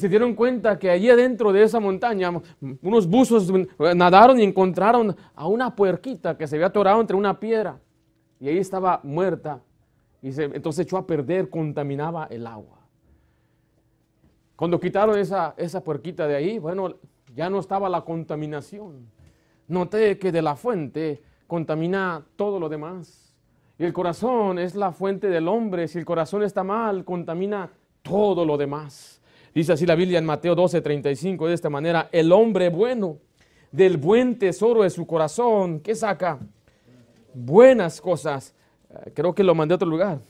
se dieron cuenta que allí adentro de esa montaña unos buzos nadaron y encontraron a una puerquita que se había atorado entre una piedra y ahí estaba muerta y se, entonces echó a perder, contaminaba el agua. Cuando quitaron esa, esa puerquita de ahí, bueno, ya no estaba la contaminación. Noté que de la fuente contamina todo lo demás. Y el corazón es la fuente del hombre. Si el corazón está mal, contamina todo lo demás. Dice así la Biblia en Mateo 12, 35, de esta manera, el hombre bueno del buen tesoro de su corazón, ¿qué saca? Buenas cosas. Eh, creo que lo mandé a otro lugar.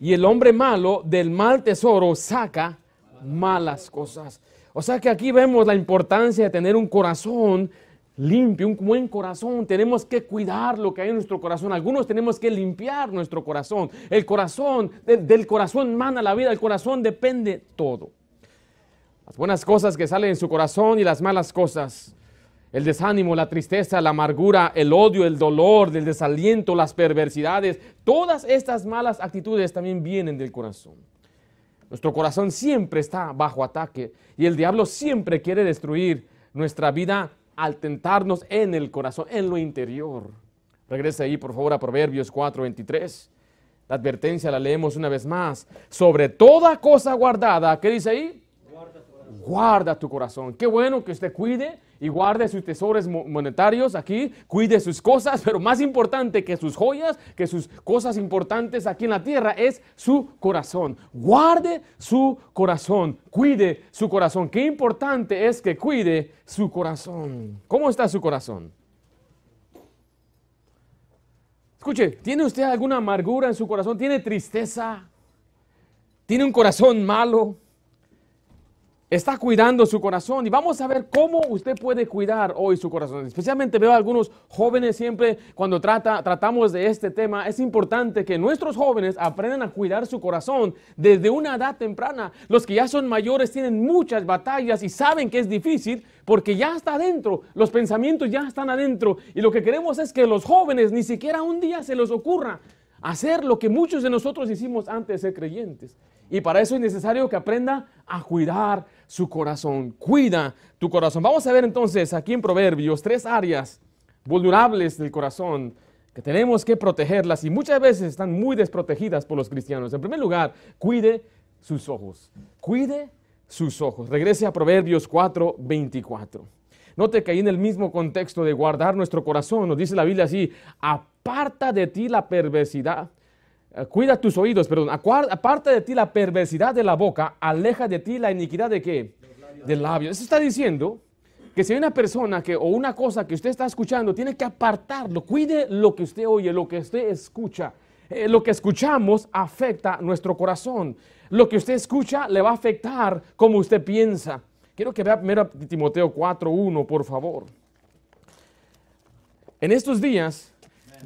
Y el hombre malo del mal tesoro saca malas cosas. O sea que aquí vemos la importancia de tener un corazón limpio, un buen corazón. Tenemos que cuidar lo que hay en nuestro corazón. Algunos tenemos que limpiar nuestro corazón. El corazón, del, del corazón mana la vida, el corazón depende todo. Las buenas cosas que salen en su corazón y las malas cosas. El desánimo, la tristeza, la amargura, el odio, el dolor, el desaliento, las perversidades. Todas estas malas actitudes también vienen del corazón. Nuestro corazón siempre está bajo ataque y el diablo siempre quiere destruir nuestra vida al tentarnos en el corazón, en lo interior. Regrese ahí, por favor, a Proverbios 4:23. La advertencia la leemos una vez más. Sobre toda cosa guardada, ¿qué dice ahí? Guarda tu corazón. Qué bueno que usted cuide y guarde sus tesoros monetarios aquí, cuide sus cosas, pero más importante que sus joyas, que sus cosas importantes aquí en la tierra es su corazón. Guarde su corazón, cuide su corazón. Qué importante es que cuide su corazón. ¿Cómo está su corazón? Escuche, ¿tiene usted alguna amargura en su corazón? ¿Tiene tristeza? ¿Tiene un corazón malo? Está cuidando su corazón. Y vamos a ver cómo usted puede cuidar hoy su corazón. Especialmente veo a algunos jóvenes siempre cuando trata, tratamos de este tema. Es importante que nuestros jóvenes aprendan a cuidar su corazón desde una edad temprana. Los que ya son mayores tienen muchas batallas y saben que es difícil porque ya está adentro. Los pensamientos ya están adentro. Y lo que queremos es que los jóvenes ni siquiera un día se les ocurra hacer lo que muchos de nosotros hicimos antes de ser creyentes. Y para eso es necesario que aprenda a cuidar su corazón. Cuida tu corazón. Vamos a ver entonces aquí en Proverbios tres áreas vulnerables del corazón que tenemos que protegerlas y muchas veces están muy desprotegidas por los cristianos. En primer lugar, cuide sus ojos. Cuide sus ojos. Regrese a Proverbios 4, 24. Note que ahí en el mismo contexto de guardar nuestro corazón, nos dice la Biblia así, aparta de ti la perversidad cuida tus oídos, perdón, aparte de ti la perversidad de la boca, aleja de ti la iniquidad de qué? Del labio. Eso está diciendo que si hay una persona que, o una cosa que usted está escuchando, tiene que apartarlo. Cuide lo que usted oye, lo que usted escucha. Eh, lo que escuchamos afecta nuestro corazón. Lo que usted escucha le va a afectar como usted piensa. Quiero que vea primero Timoteo 4.1, por favor. En estos días,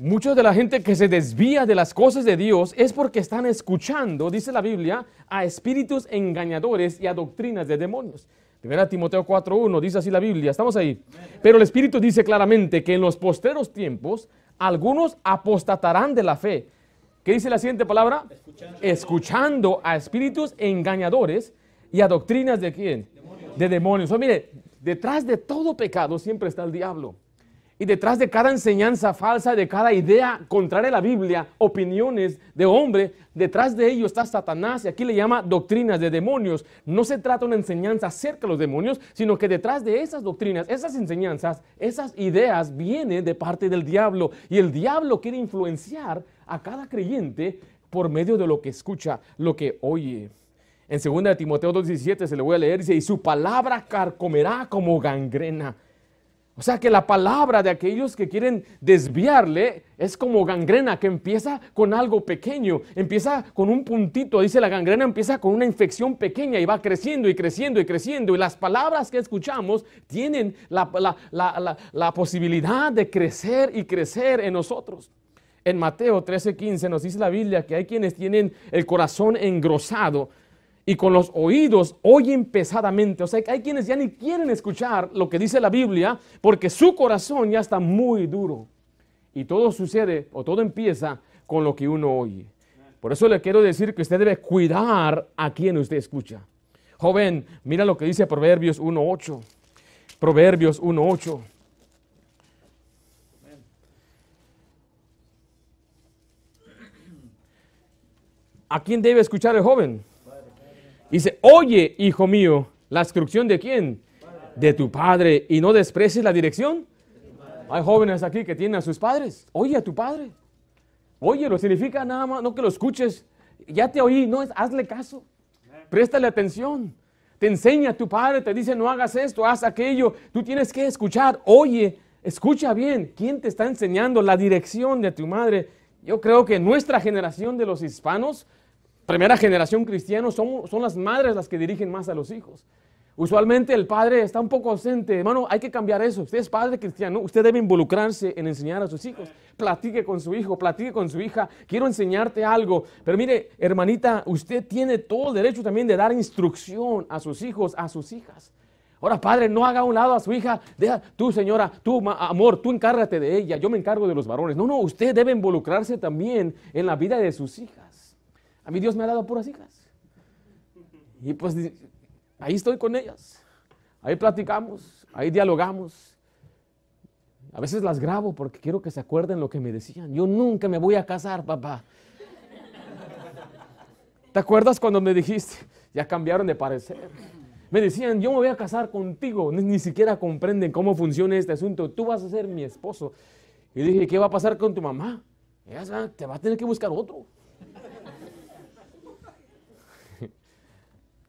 Mucha de la gente que se desvía de las cosas de Dios es porque están escuchando, dice la Biblia, a espíritus engañadores y a doctrinas de demonios. Primera Timoteo 4.1 dice así la Biblia, estamos ahí. Pero el Espíritu dice claramente que en los posteros tiempos algunos apostatarán de la fe. ¿Qué dice la siguiente palabra? Escuchando, Escuchando a espíritus engañadores y a doctrinas de quién? De demonios. O mire, detrás de todo pecado siempre está el diablo. Y detrás de cada enseñanza falsa, de cada idea contraria a la Biblia, opiniones de hombre, detrás de ello está Satanás y aquí le llama doctrinas de demonios. No se trata de una enseñanza acerca de los demonios, sino que detrás de esas doctrinas, esas enseñanzas, esas ideas vienen de parte del diablo. Y el diablo quiere influenciar a cada creyente por medio de lo que escucha, lo que oye. En 2 Timoteo 2.17 se le voy a leer, dice, y su palabra carcomerá como gangrena o sea que la palabra de aquellos que quieren desviarle es como gangrena que empieza con algo pequeño, empieza con un puntito, dice la gangrena empieza con una infección pequeña y va creciendo y creciendo y creciendo. Y las palabras que escuchamos tienen la, posibilidad de crecer y crecer en nosotros. En Mateo 13:15 nos dice la Biblia que hay quienes tienen el corazón engrosado y con los oídos oyen pesadamente. O sea, hay quienes ya ni quieren escuchar lo que dice la Biblia porque su corazón ya está muy duro. Y todo sucede o todo empieza con lo que uno oye. Por eso le quiero decir que usted debe cuidar a quien usted escucha. Joven, mira lo que dice Proverbios 1.8. Proverbios 1.8. ¿A quién debe escuchar el joven? Dice, oye, hijo mío, la instrucción de quién? De tu padre. Y no desprecies la dirección. Hay jóvenes aquí que tienen a sus padres. Oye a tu padre. Oye, lo significa nada más, no que lo escuches. Ya te oí, no es, hazle caso. Préstale atención. Te enseña tu padre, te dice, no hagas esto, haz aquello. Tú tienes que escuchar. Oye, escucha bien. ¿Quién te está enseñando la dirección de tu madre? Yo creo que nuestra generación de los hispanos primera generación cristiana son, son las madres las que dirigen más a los hijos. Usualmente el padre está un poco ausente. Hermano, hay que cambiar eso. Usted es padre cristiano, usted debe involucrarse en enseñar a sus hijos. Platique con su hijo, platique con su hija. Quiero enseñarte algo. Pero mire, hermanita, usted tiene todo el derecho también de dar instrucción a sus hijos, a sus hijas. Ahora, padre, no haga a un lado a su hija. Deja, tú, señora, tú, amor, tú encárgate de ella. Yo me encargo de los varones. No, no, usted debe involucrarse también en la vida de sus hijas. A mí Dios me ha dado puras hijas. Y pues ahí estoy con ellas. Ahí platicamos, ahí dialogamos. A veces las grabo porque quiero que se acuerden lo que me decían. Yo nunca me voy a casar, papá. ¿Te acuerdas cuando me dijiste? Ya cambiaron de parecer. Me decían, yo me voy a casar contigo. Ni, siquiera comprenden cómo funciona este asunto. Tú vas a ser mi esposo. Y dije, ¿qué va a pasar con tu mamá? Ella te va a tener que buscar otro.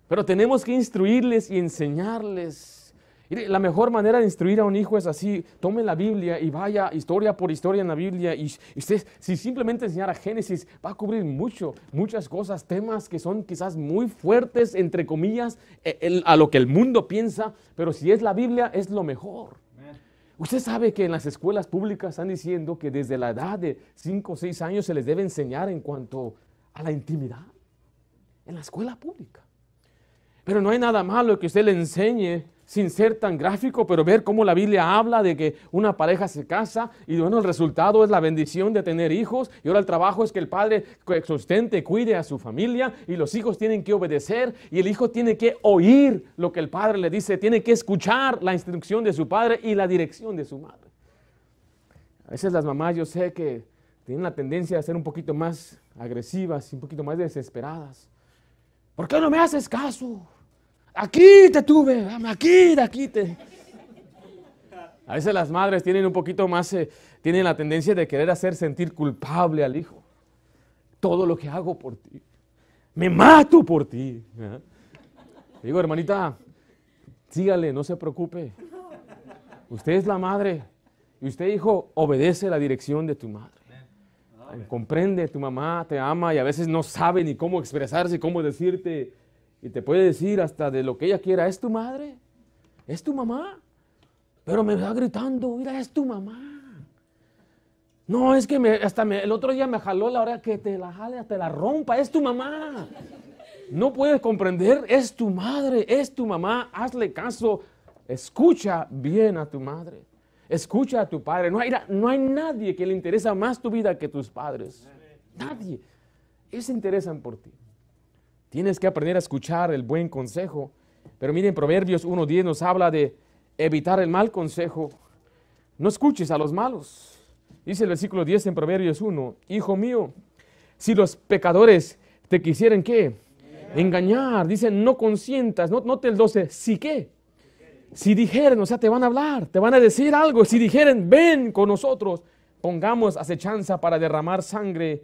Pero tenemos que instruirles y enseñarles. La mejor manera de instruir a un hijo es así, tome la Biblia y vaya historia por historia en la Biblia y usted si simplemente enseñara Génesis va a cubrir mucho, muchas cosas, temas que son quizás muy fuertes, entre comillas, e, a lo que el mundo piensa, pero si es la Biblia es lo mejor. Usted sabe que en las escuelas públicas están diciendo que desde la edad de 5 o 6 años se les debe enseñar en cuanto a la intimidad, en la escuela pública. Pero no hay nada malo que usted le enseñe sin ser tan gráfico, pero ver cómo la Biblia habla de que una pareja se casa y bueno, el resultado es la bendición de tener hijos y ahora el trabajo es que el padre sustente, cuide a su familia y los hijos tienen que obedecer y el hijo tiene que oír lo que el padre le dice, tiene que escuchar la instrucción de su padre y la dirección de su madre. A veces las mamás yo sé que tienen la tendencia a ser un poquito más agresivas y un poquito más desesperadas. ¿Por qué no me haces caso? Aquí te tuve, aquí, de aquí te. A veces las madres tienen un poquito más, eh, tienen la tendencia de querer hacer sentir culpable al hijo. Todo lo que hago por ti. Me mato por ti. Digo, hermanita, sígale, no se preocupe. Usted es la madre y usted, hijo, obedece la dirección de tu madre. Comprende, tu mamá te ama y a veces no sabe ni cómo expresarse, cómo decirte y te puede decir hasta de lo que ella quiera, es tu madre, es tu mamá. Pero me va gritando, mira, es tu mamá. No, es que me, hasta el otro día me jaló la hora que te la jale, te la rompa, es tu mamá. No puedes comprender, es tu madre, es tu mamá, hazle caso, escucha bien a tu madre, escucha a tu padre. No hay, no hay nadie que le interesa más tu vida que tus padres. Nadie. Ellos se interesan por ti. Tienes que aprender a escuchar el buen consejo. Pero miren, Proverbios 1.10 nos habla de evitar el mal consejo. No escuches a los malos. Dice el versículo 10 en Proverbios 1, Hijo mío, si los pecadores te quisieran qué? Engañar. Dice, no consientas, no, no te el 12, si qué. Si dijeren, o sea, te van a hablar, te van a decir algo. Si dijeren, ven con nosotros, pongamos acechanza para derramar sangre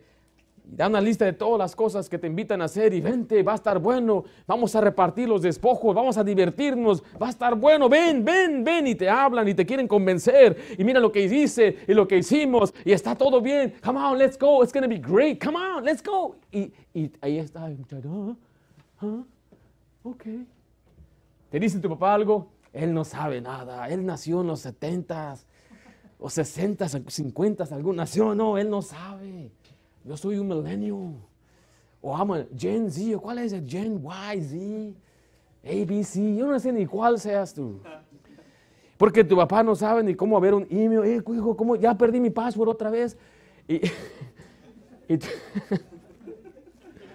da una lista de todas las cosas que te invitan a hacer y vente, va a estar bueno, vamos a repartir los despojos, vamos a divertirnos, va a estar bueno, ven, ven, ven y te hablan y te quieren convencer y mira lo que dice y lo que hicimos y está todo bien, come on, let's go, it's to be great, come on, let's go. Y, ahí está ¿Ah? ¿Ah? ok. ¿Te dice tu papá algo? Él no sabe nada, él nació en los 70s o 60s, 50s, algún nació, no, él no sabe. Yo soy un millennial. O amo Gen Z. ¿Cuál es el Gen Y, Z? ABC. Yo no sé ni cuál seas tú. Porque tu papá no sabe ni cómo ver un email. Eh, hijo, ¿cómo? Ya perdí mi password otra vez. Y,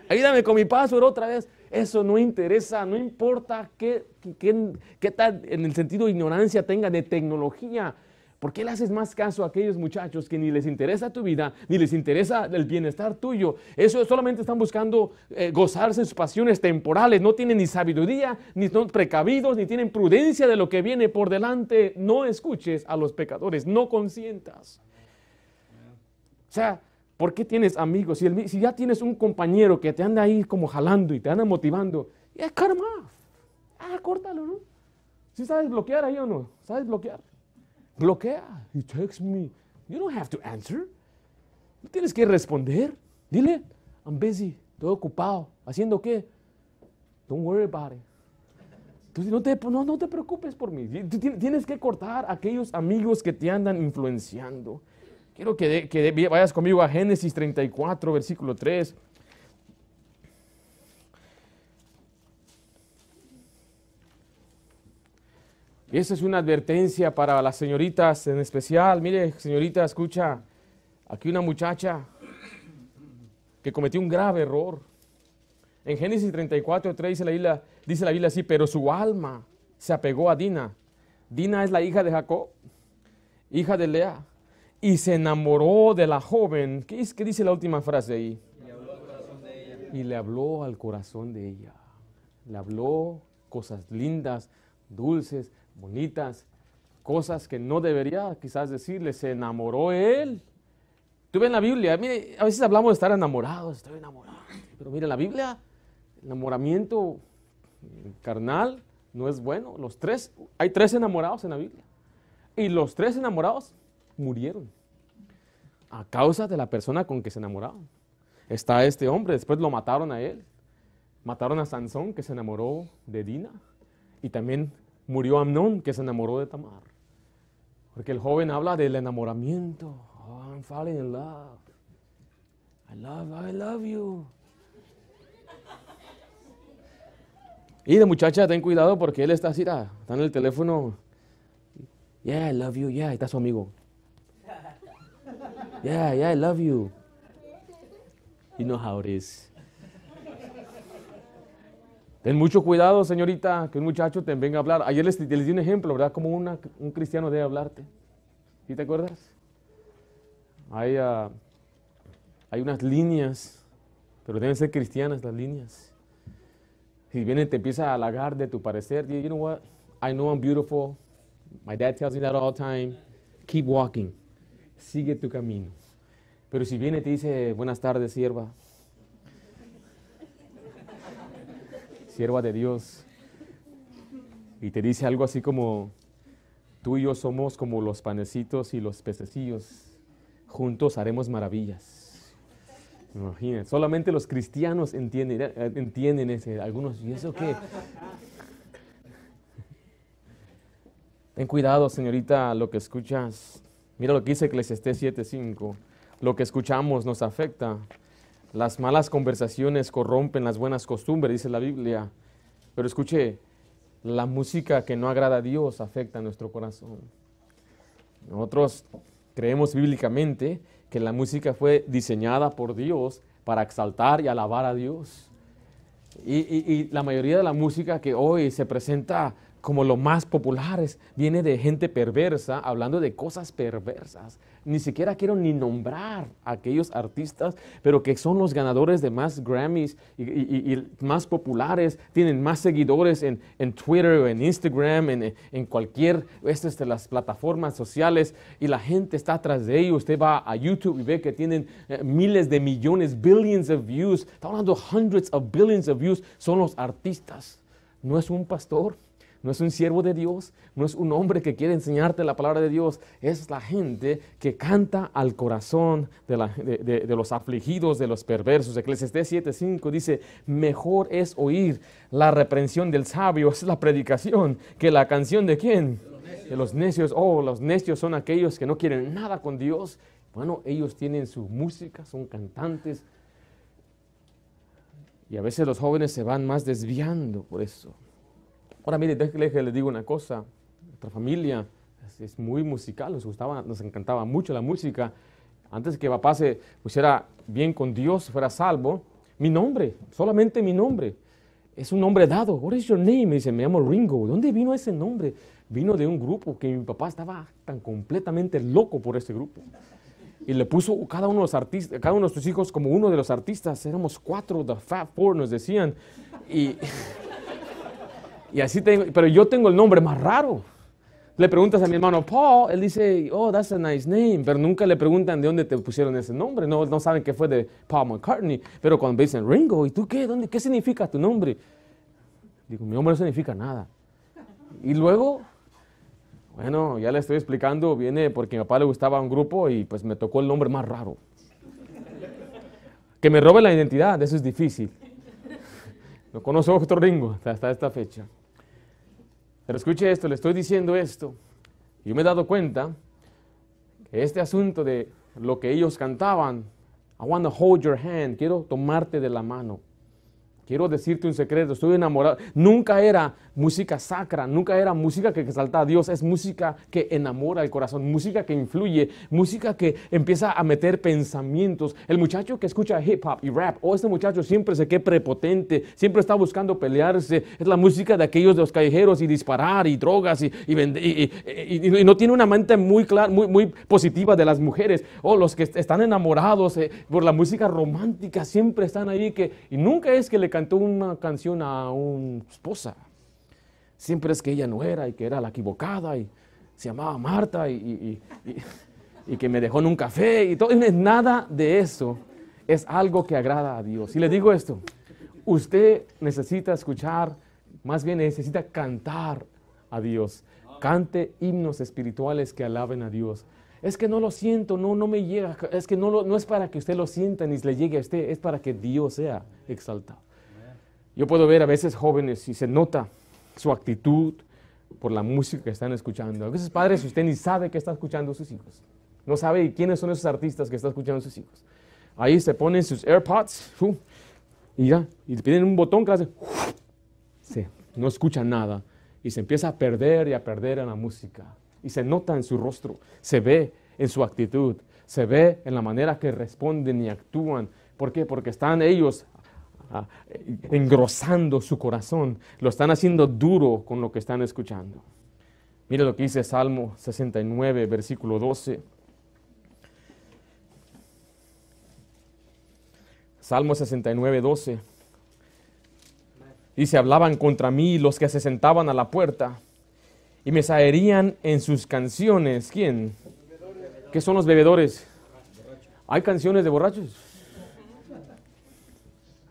ayúdame con mi password otra vez. Eso no interesa, no importa qué, qué, qué tal en el sentido de ignorancia tenga de tecnología. ¿Por qué le haces más caso a aquellos muchachos que ni les interesa tu vida, ni les interesa el bienestar tuyo? Eso solamente están buscando eh, gozarse sus pasiones temporales. No tienen ni sabiduría, ni son precavidos, ni tienen prudencia de lo que viene por delante. No escuches a los pecadores, no consientas. O sea, ¿por qué tienes amigos? Si, si ya tienes un compañero que te anda ahí como jalando y te anda motivando, him off. Ah, córtalo, ¿no? ¿Sí sabes bloquear ahí o no? ¿Sabes bloquear? Bloquea. He texts me. You don't have to answer. No tienes que responder. Dile, I'm busy, estoy ocupado. ¿Haciendo qué? Don't worry about it. Entonces no te, no, no te preocupes por mí. Tienes que cortar a aquellos amigos que te andan influenciando. Quiero que, que vayas conmigo a Génesis 34, versículo 3. Y esa es una advertencia para las señoritas en especial. Mire, señorita, escucha, aquí una muchacha que cometió un grave error. En Génesis 34, 3 dice la, Biblia, dice la Biblia así, pero su alma se apegó a Dina. Dina es la hija de Jacob, hija de Lea, y se enamoró de la joven. ¿Qué, qué dice la última frase ahí? Y le habló al corazón de ella. Le habló cosas lindas, dulces, bonitas, cosas que no debería quizás decirle, se enamoró él. Tú ves en la Biblia, a veces hablamos de estar enamorados, estoy enamorado, pero mire, en la Biblia, el enamoramiento carnal no es bueno. Los tres, hay tres enamorados en la Biblia. Y los tres enamorados murieron a causa de la persona con que se enamoraron. Está este hombre, después lo mataron a él. Mataron a Sansón, que se enamoró de Dina. Y también murió Amnón, que se enamoró de Tamar. Porque el joven habla del enamoramiento. Oh, I'm falling in love. I love, I love you. Y de muchacha, ten cuidado porque él está así, está en el teléfono. Yeah, I love you. Yeah, está su amigo. Yeah, yeah, I love you. You know how it is. Ten mucho cuidado, señorita, que un muchacho te venga a hablar. Ayer les, di un ejemplo, ¿verdad? Como un cristiano debe hablarte. ¿Sí te acuerdas? Hay, ah, hay unas líneas, pero deben ser cristianas las líneas. Si viene te empieza a halagar de tu parecer, you know what? I know I'm beautiful. My dad tells me that all the time. Keep walking. Sigue tu camino. Pero si viene y te dice, buenas tardes, sierva. Sierva de Dios, y te dice algo así como, tú y yo somos como los panecitos y los pececillos, juntos haremos maravillas. Imagínate, solamente los cristianos entienden, entienden ese, algunos, ¿y eso qué? Ten cuidado, señorita, lo que escuchas. Mira lo que dice Eclesiastés 7:5. Lo que escuchamos nos afecta. Las malas conversaciones corrompen las buenas costumbres, dice la Biblia. Pero escuche, la música que no agrada a Dios afecta a nuestro corazón. Nosotros creemos bíblicamente que la música fue diseñada por Dios para exaltar y alabar a Dios. Y, y la mayoría de la música que hoy se presenta como lo más populares, viene de gente perversa, hablando de cosas perversas. Ni siquiera quiero ni nombrar a aquellos artistas, pero que son los ganadores de más Grammys y, más populares, tienen más seguidores en, Twitter o en Instagram, en, en cualquier estas de las plataformas sociales, y la gente está atrás de ellos. Usted va a YouTube y ve que tienen eh, miles de millones, billions of views. Está hablando hundreds of billions of views. Son los artistas. No es un pastor no es un siervo de Dios, no es un hombre que quiere enseñarte la palabra de Dios, es la gente que canta al corazón de, los afligidos, de los perversos. Eclesiastés 7:5 dice, mejor es oír la reprensión del sabio, es la predicación, que la canción de quién? De los necios. Oh, los necios son aquellos que no quieren nada con Dios. Bueno, ellos tienen su música, son cantantes. Y a veces los jóvenes se van más desviando por eso. Ahora mire, déjale que les digo una cosa. Nuestra familia es, muy musical, nos gustaba, nos encantaba mucho la música. Antes que papá se pusiera bien con Dios, fuera salvo, mi nombre, solamente mi nombre. es un nombre dado. What is your name? Me dice, me llamo Ringo. ¿Dónde vino ese nombre? Vino de un grupo que mi papá estaba tan completamente loco por ese grupo. Y le puso cada uno de los artistas, cada uno de sus hijos como uno de los artistas. Éramos cuatro, the Fat Four nos decían. Y, y así tengo, pero yo tengo el nombre más raro. Le preguntas a mi hermano Paul, él dice, oh, that's a nice name, pero nunca le preguntan de dónde te pusieron ese nombre, no, no saben que fue de Paul McCartney, pero cuando dicen Ringo, ¿y tú qué? ¿Dónde, ¿Qué significa tu nombre? Digo, mi nombre no significa nada. Y luego, bueno, ya le estoy explicando, viene porque a mi papá le gustaba un grupo y pues me tocó el nombre más raro. Que me robe la identidad, eso es difícil. No conozco otro Ringo hasta esta fecha. Pero escuche esto, le estoy diciendo esto. Yo me he dado cuenta que este asunto de lo que ellos cantaban, I want to hold your hand, quiero tomarte de la mano. Quiero decirte un secreto, estoy enamorado. Nunca era música sacra, nunca era música que exalta a Dios, es música que enamora el corazón, música que influye, música que empieza a meter pensamientos. El muchacho que escucha hip hop y rap, o oh, este muchacho siempre se queda prepotente, siempre está buscando pelearse, es la música de aquellos de los callejeros y disparar y drogas y, y, no tiene una mente muy clara, muy, muy positiva de las mujeres, o los que están enamorados eh, por la música romántica, siempre están ahí que, y nunca es que le cantó una canción a una esposa. Siempre es que ella no era y que era la equivocada y se llamaba Marta y, que me dejó en un café y todo. Nada de eso es algo que agrada a Dios. Y le digo esto, usted necesita escuchar, más bien necesita cantar a Dios. Cante himnos espirituales que alaben a Dios. Es que no lo siento, no, no me llega. Es que no, no es para que usted lo sienta ni le llegue a usted, es para que Dios sea exaltado. Yo puedo ver a veces jóvenes y se nota su actitud por la música que están escuchando. A veces padres, usted ni sabe que está escuchando sus hijos. No sabe quiénes son esos artistas que están escuchando sus hijos. Ahí se ponen sus AirPods y ya, y piden un botón que hace, sí, no escucha nada y se empieza a perder y a perder en la música. Y se nota en su rostro, se ve en su actitud, se ve en la manera que responden y actúan. ¿Por qué? Porque están ellos Ah, engrosando su corazón, lo están haciendo duro con lo que están escuchando. Mire lo que dice Salmo 69, versículo 12. Salmo 69, 12. Dice, hablaban contra mí los que se sentaban a la puerta y me saerían en sus canciones. ¿Quién? ¿Qué son los bebedores? ¿Hay canciones de borrachos?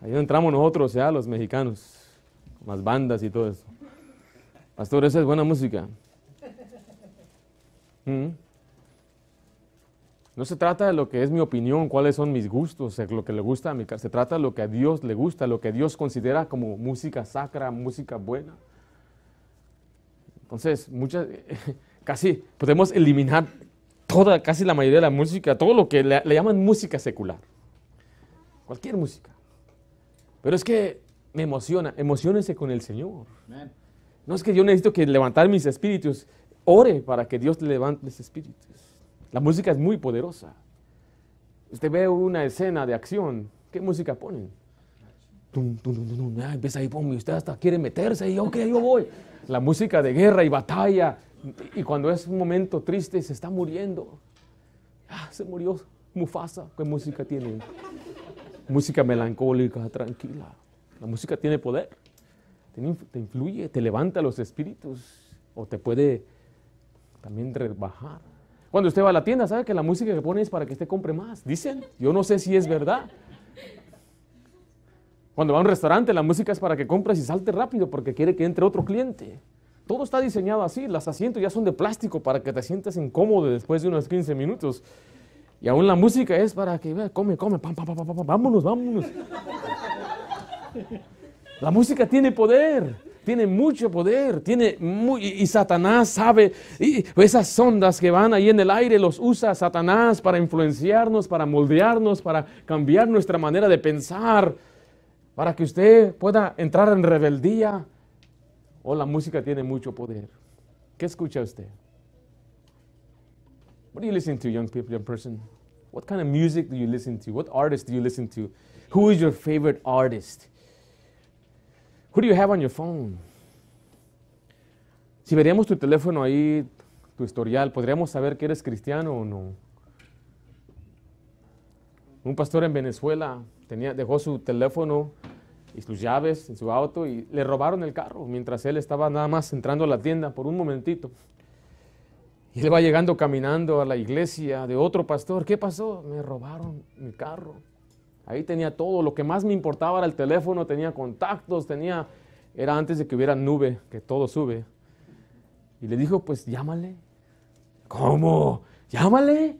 Ahí entramos nosotros, ya los mexicanos, las bandas y todo eso. Pastor, esa es buena música. ¿Mm? No se trata de lo que es mi opinión, cuáles son mis gustos, lo que le gusta a mi. Se trata de lo que a Dios le gusta, lo que Dios considera como música sacra, música buena. Entonces, muchas, casi podemos eliminar toda, casi la mayoría de la música, todo lo que le llaman música secular. Cualquier música. Pero es que me emociona, emocionense con el Señor. No es que yo necesito que levantar mis espíritus, ore para que Dios levante mis espíritus. La música es muy poderosa. Usted ve una escena de acción, ¿qué música ponen? Tum, tum, tum, ah, empieza ahí, pum, y usted hasta quiere meterse y ok, yo voy. La música de guerra y batalla. Y cuando es un momento triste, se está muriendo. Ah, se murió Mufasa. ¿Qué música tiene? Música melancólica, tranquila. La música tiene poder, te influye, te levanta los espíritus o te puede también rebajar. Cuando usted va a la tienda, sabe que la música que pone es para que usted compre más. Dicen, yo no sé si es verdad. Cuando va a un restaurante, la música es para que compres y salte rápido porque quiere que entre otro cliente. Todo está diseñado así, los asientos ya son de plástico para que te sientas incómodo después de unos 15 minutos. Y aún la música es para que, vea, come, come, pam, pam, pam, pam, vámonos, vámonos. La música tiene poder, tiene mucho poder, tiene y, Satanás sabe, y esas ondas que van ahí en el aire los usa Satanás para influenciarnos, para moldearnos, para cambiar nuestra manera de pensar, para que usted pueda entrar en rebeldía. O oh, la música tiene mucho poder. ¿Qué escucha usted? What do you listen to, young people, young person? What kind of music do you listen to? What artist do you listen to? Who is your favorite artist? Who do you have on your phone? Si veríamos tu teléfono ahí, tu historial, ¿podríamos saber que eres cristiano o no? Un pastor en Venezuela dejó su teléfono y sus llaves en su auto y le robaron el carro mientras él estaba nada más entrando a la tienda por un momentito. Y él va llegando caminando a la iglesia de otro pastor. ¿Qué pasó? Me robaron mi carro. Ahí tenía todo. Lo que más me importaba era el teléfono, tenía contactos, tenía... Era antes de que hubiera nube, que todo sube. Y le dijo, pues llámale. ¿Cómo? Llámale.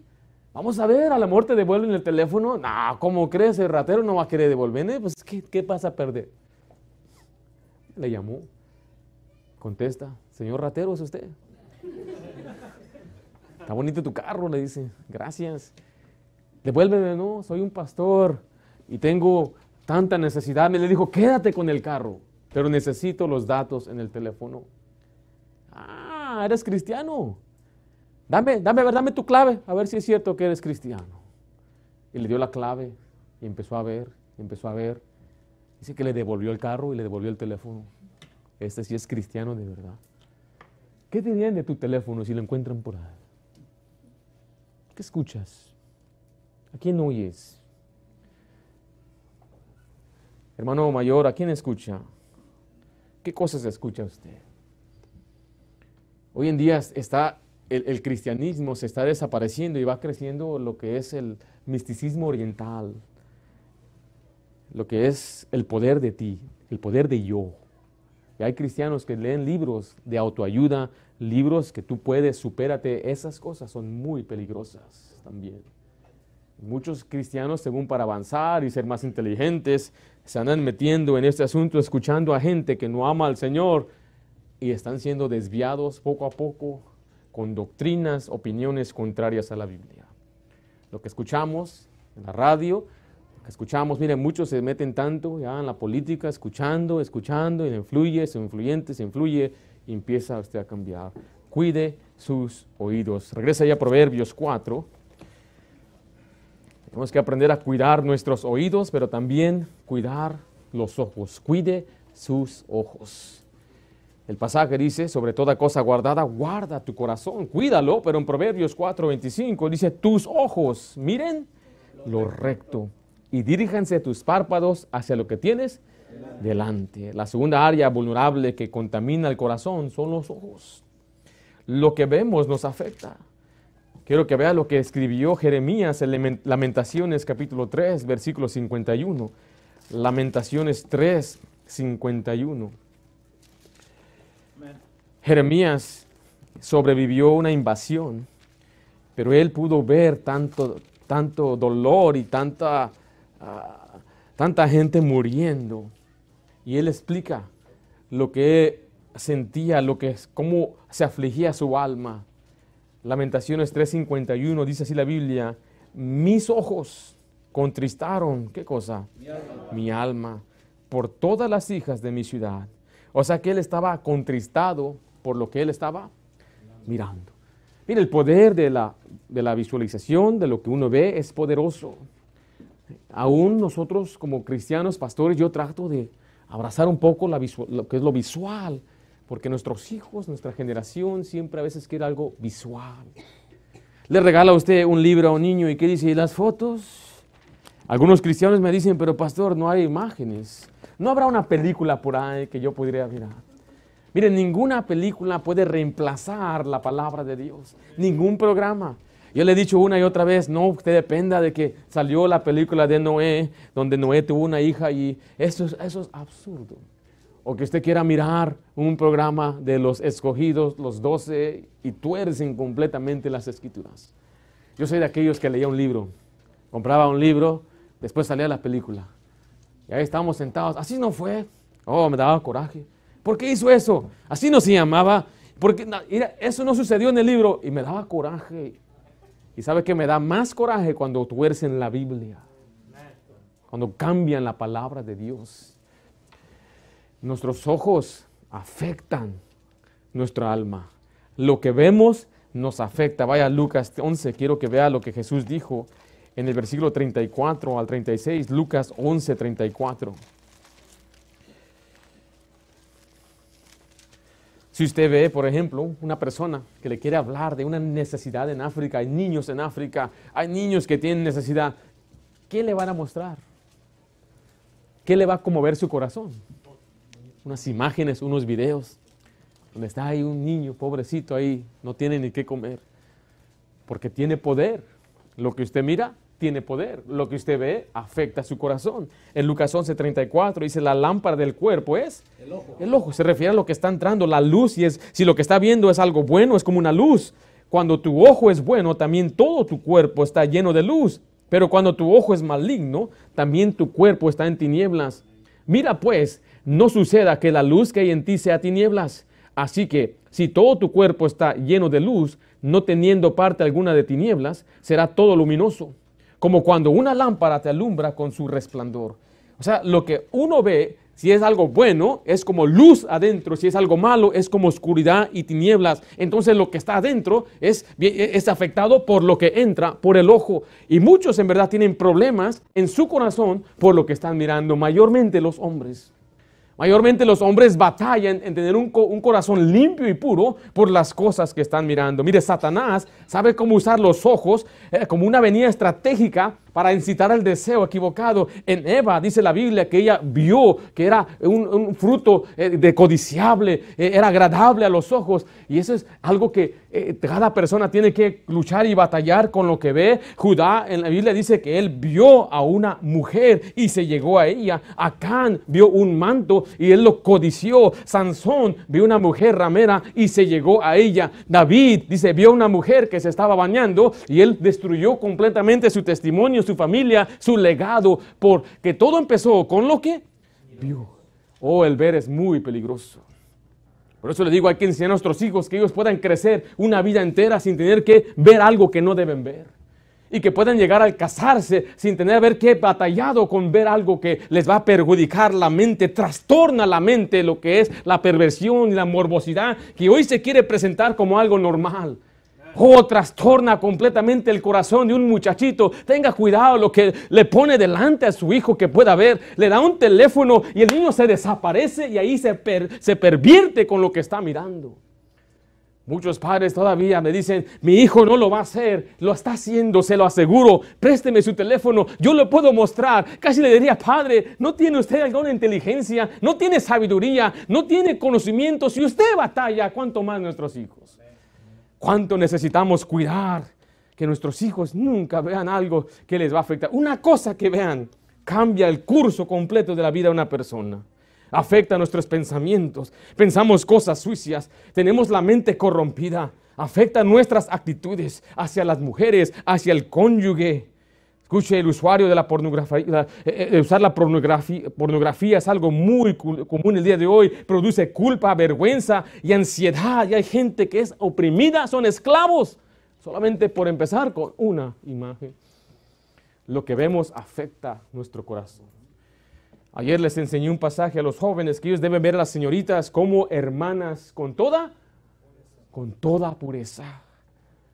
Vamos a ver, a la muerte devuelven el teléfono. No, ¿cómo crees? El ratero no va a querer devolverme. Pues, ¿qué, qué pasa a perder? Le llamó. Contesta, señor ratero, ¿es usted? Está bonito tu carro, le dice. Gracias. Devuélveme, no, soy un pastor y tengo tanta necesidad. Me le dijo, quédate con el carro, pero necesito los datos en el teléfono. Ah, eres cristiano. Dame, dame, dame tu clave, a ver si es cierto que eres cristiano. Y le dio la clave y empezó a ver, empezó a ver. Dice que le devolvió el carro y le devolvió el teléfono. Este sí es cristiano de verdad. ¿Qué dirían de tu teléfono si lo encuentran por ahí? ¿Qué escuchas? ¿A quién oyes? Hermano mayor, ¿a quién escucha? ¿Qué cosas escucha usted? Hoy en día está el, cristianismo se está desapareciendo y va creciendo lo que es el misticismo oriental, lo que es el poder de ti, el poder de yo. Y hay cristianos que leen libros de autoayuda, libros que tú puedes, supérate. Esas cosas son muy peligrosas también. Muchos cristianos, según para avanzar y ser más inteligentes, se andan metiendo en este asunto, escuchando a gente que no ama al Señor y están siendo desviados poco a poco con doctrinas, opiniones contrarias a la Biblia. Lo que escuchamos en la radio, lo que escuchamos, miren, muchos se meten tanto ya en la política, escuchando, escuchando, y influye, se influyente, se influye, empieza usted a cambiar. Cuide sus oídos. Regresa ya a Proverbios 4. Tenemos que aprender a cuidar nuestros oídos, pero también cuidar los ojos. Cuide sus ojos. El pasaje dice, sobre toda cosa guardada, guarda tu corazón, cuídalo, pero en Proverbios 4:25 dice, tus ojos miren lo recto y diríjanse tus párpados hacia lo que tienes delante. La segunda área vulnerable que contamina el corazón son los ojos. Lo que vemos nos afecta. Quiero que vea lo que escribió Jeremías en Lamentaciones capítulo 3, versículo 51. Lamentaciones 3, 51. Jeremías sobrevivió una invasión, pero él pudo ver tanto, tanto dolor y tanta, ah, tanta gente muriendo. Y él explica lo que sentía, lo que, cómo se afligía su alma. Lamentaciones 3:51 dice así la Biblia, mis ojos contristaron, ¿qué cosa? Mi alma. mi alma. por todas las hijas de mi ciudad. O sea que él estaba contristado por lo que él estaba mirando. Mire, el poder de la, de la visualización, de lo que uno ve, es poderoso. Aún nosotros como cristianos, pastores, yo trato de abrazar un poco lo que es lo visual, porque nuestros hijos, nuestra generación siempre a veces quiere algo visual. Le regala usted un libro a un niño y ¿qué dice? ¿Y las fotos? Algunos cristianos me dicen, pero pastor, no hay imágenes. No habrá una película por ahí que yo podría mirar. Miren, ninguna película puede reemplazar la palabra de Dios. Ningún programa. Yo le he dicho una y otra vez, no, usted dependa de que salió la película de Noé, donde Noé tuvo una hija y eso es, absurdo. O que usted quiera mirar un programa de los escogidos, los doce, y tuercen completamente las escrituras. Yo soy de aquellos que leía un libro, compraba un libro, después salía la película. Y ahí estábamos sentados. Así no fue. Oh, me daba coraje. ¿Por qué hizo eso? Así no se llamaba. Porque eso no sucedió en el libro y me daba coraje. Y sabe que me da más coraje cuando tuercen la Biblia. Cuando cambian la palabra de Dios. Nuestros ojos afectan nuestra alma. Lo que vemos nos afecta. Vaya Lucas 11, quiero que vea lo que Jesús dijo en el versículo 34 al 36. Lucas 11, 34. Si usted ve, por ejemplo, una persona que le quiere hablar de una necesidad en África, hay niños en África, hay niños que tienen necesidad, ¿qué le van a mostrar? ¿Qué le va a conmover su corazón? Unas imágenes, unos videos, donde está ahí un niño pobrecito ahí, no tiene ni qué comer, porque tiene poder. Lo que usted mira tiene poder. Lo que usted ve afecta su corazón. En Lucas 11:34 dice, la lámpara del cuerpo es el ojo. el ojo. Se refiere a lo que está entrando, la luz, y es, si lo que está viendo es algo bueno, es como una luz. Cuando tu ojo es bueno, también todo tu cuerpo está lleno de luz. Pero cuando tu ojo es maligno, también tu cuerpo está en tinieblas. Mira pues, no suceda que la luz que hay en ti sea tinieblas. Así que si todo tu cuerpo está lleno de luz, no teniendo parte alguna de tinieblas, será todo luminoso como cuando una lámpara te alumbra con su resplandor. O sea, lo que uno ve, si es algo bueno, es como luz adentro, si es algo malo, es como oscuridad y tinieblas. Entonces lo que está adentro es, es afectado por lo que entra por el ojo. Y muchos en verdad tienen problemas en su corazón por lo que están mirando, mayormente los hombres. Mayormente los hombres batallan en tener un, corazón limpio y puro por las cosas que están mirando. Mire, Satanás sabe cómo usar los ojos eh, como una avenida estratégica para incitar al deseo equivocado. En Eva dice la Biblia que ella vio que era un, fruto eh, de codiciable, eh, era agradable a los ojos. Y eso es algo que eh, cada persona tiene que luchar y batallar con lo que ve. Judá en la Biblia dice que él vio a una mujer y se llegó a ella. Acán vio un manto y él lo codició. Sansón vio una mujer ramera y se llegó a ella. David dice, vio una mujer que se estaba bañando y él destruyó completamente su testimonio su familia, su legado, porque todo empezó con lo que vio. Oh, el ver es muy peligroso. Por eso le digo, hay que enseñar a nuestros hijos que ellos puedan crecer una vida entera sin tener que ver algo que no deben ver. Y que puedan llegar al casarse sin tener ver que batallado con ver algo que les va a perjudicar la mente, trastorna la mente lo que es la perversión y la morbosidad que hoy se quiere presentar como algo normal. Oh, trastorna completamente el corazón de un muchachito. Tenga cuidado lo que le pone delante a su hijo que pueda ver. Le da un teléfono y el niño se desaparece y ahí se, se pervierte con lo que está mirando. Muchos padres todavía me dicen, mi hijo no lo va a hacer, lo está haciendo, se lo aseguro, présteme su teléfono, yo lo puedo mostrar. Casi le diría, padre, ¿no tiene usted alguna inteligencia? ¿No tiene sabiduría? ¿No tiene conocimiento? Si usted batalla, ¿cuánto más nuestros hijos? ¿Cuánto necesitamos cuidar que nuestros hijos nunca vean algo que les va a afectar? Una cosa que vean cambia el curso completo de la vida de una persona. Afecta nuestros pensamientos. Pensamos cosas sucias. Tenemos la mente corrompida. Afecta nuestras actitudes hacia las mujeres, hacia el cónyuge. Escuche, el usuario de la pornografía, eh, eh, usar la pornografía, pornografía es algo muy común el día de hoy. Produce culpa, vergüenza y ansiedad. Y hay gente que es oprimida, son esclavos, solamente por empezar con una imagen. Lo que vemos afecta nuestro corazón. Ayer les enseñé un pasaje a los jóvenes que ellos deben ver a las señoritas como hermanas con toda, con toda pureza.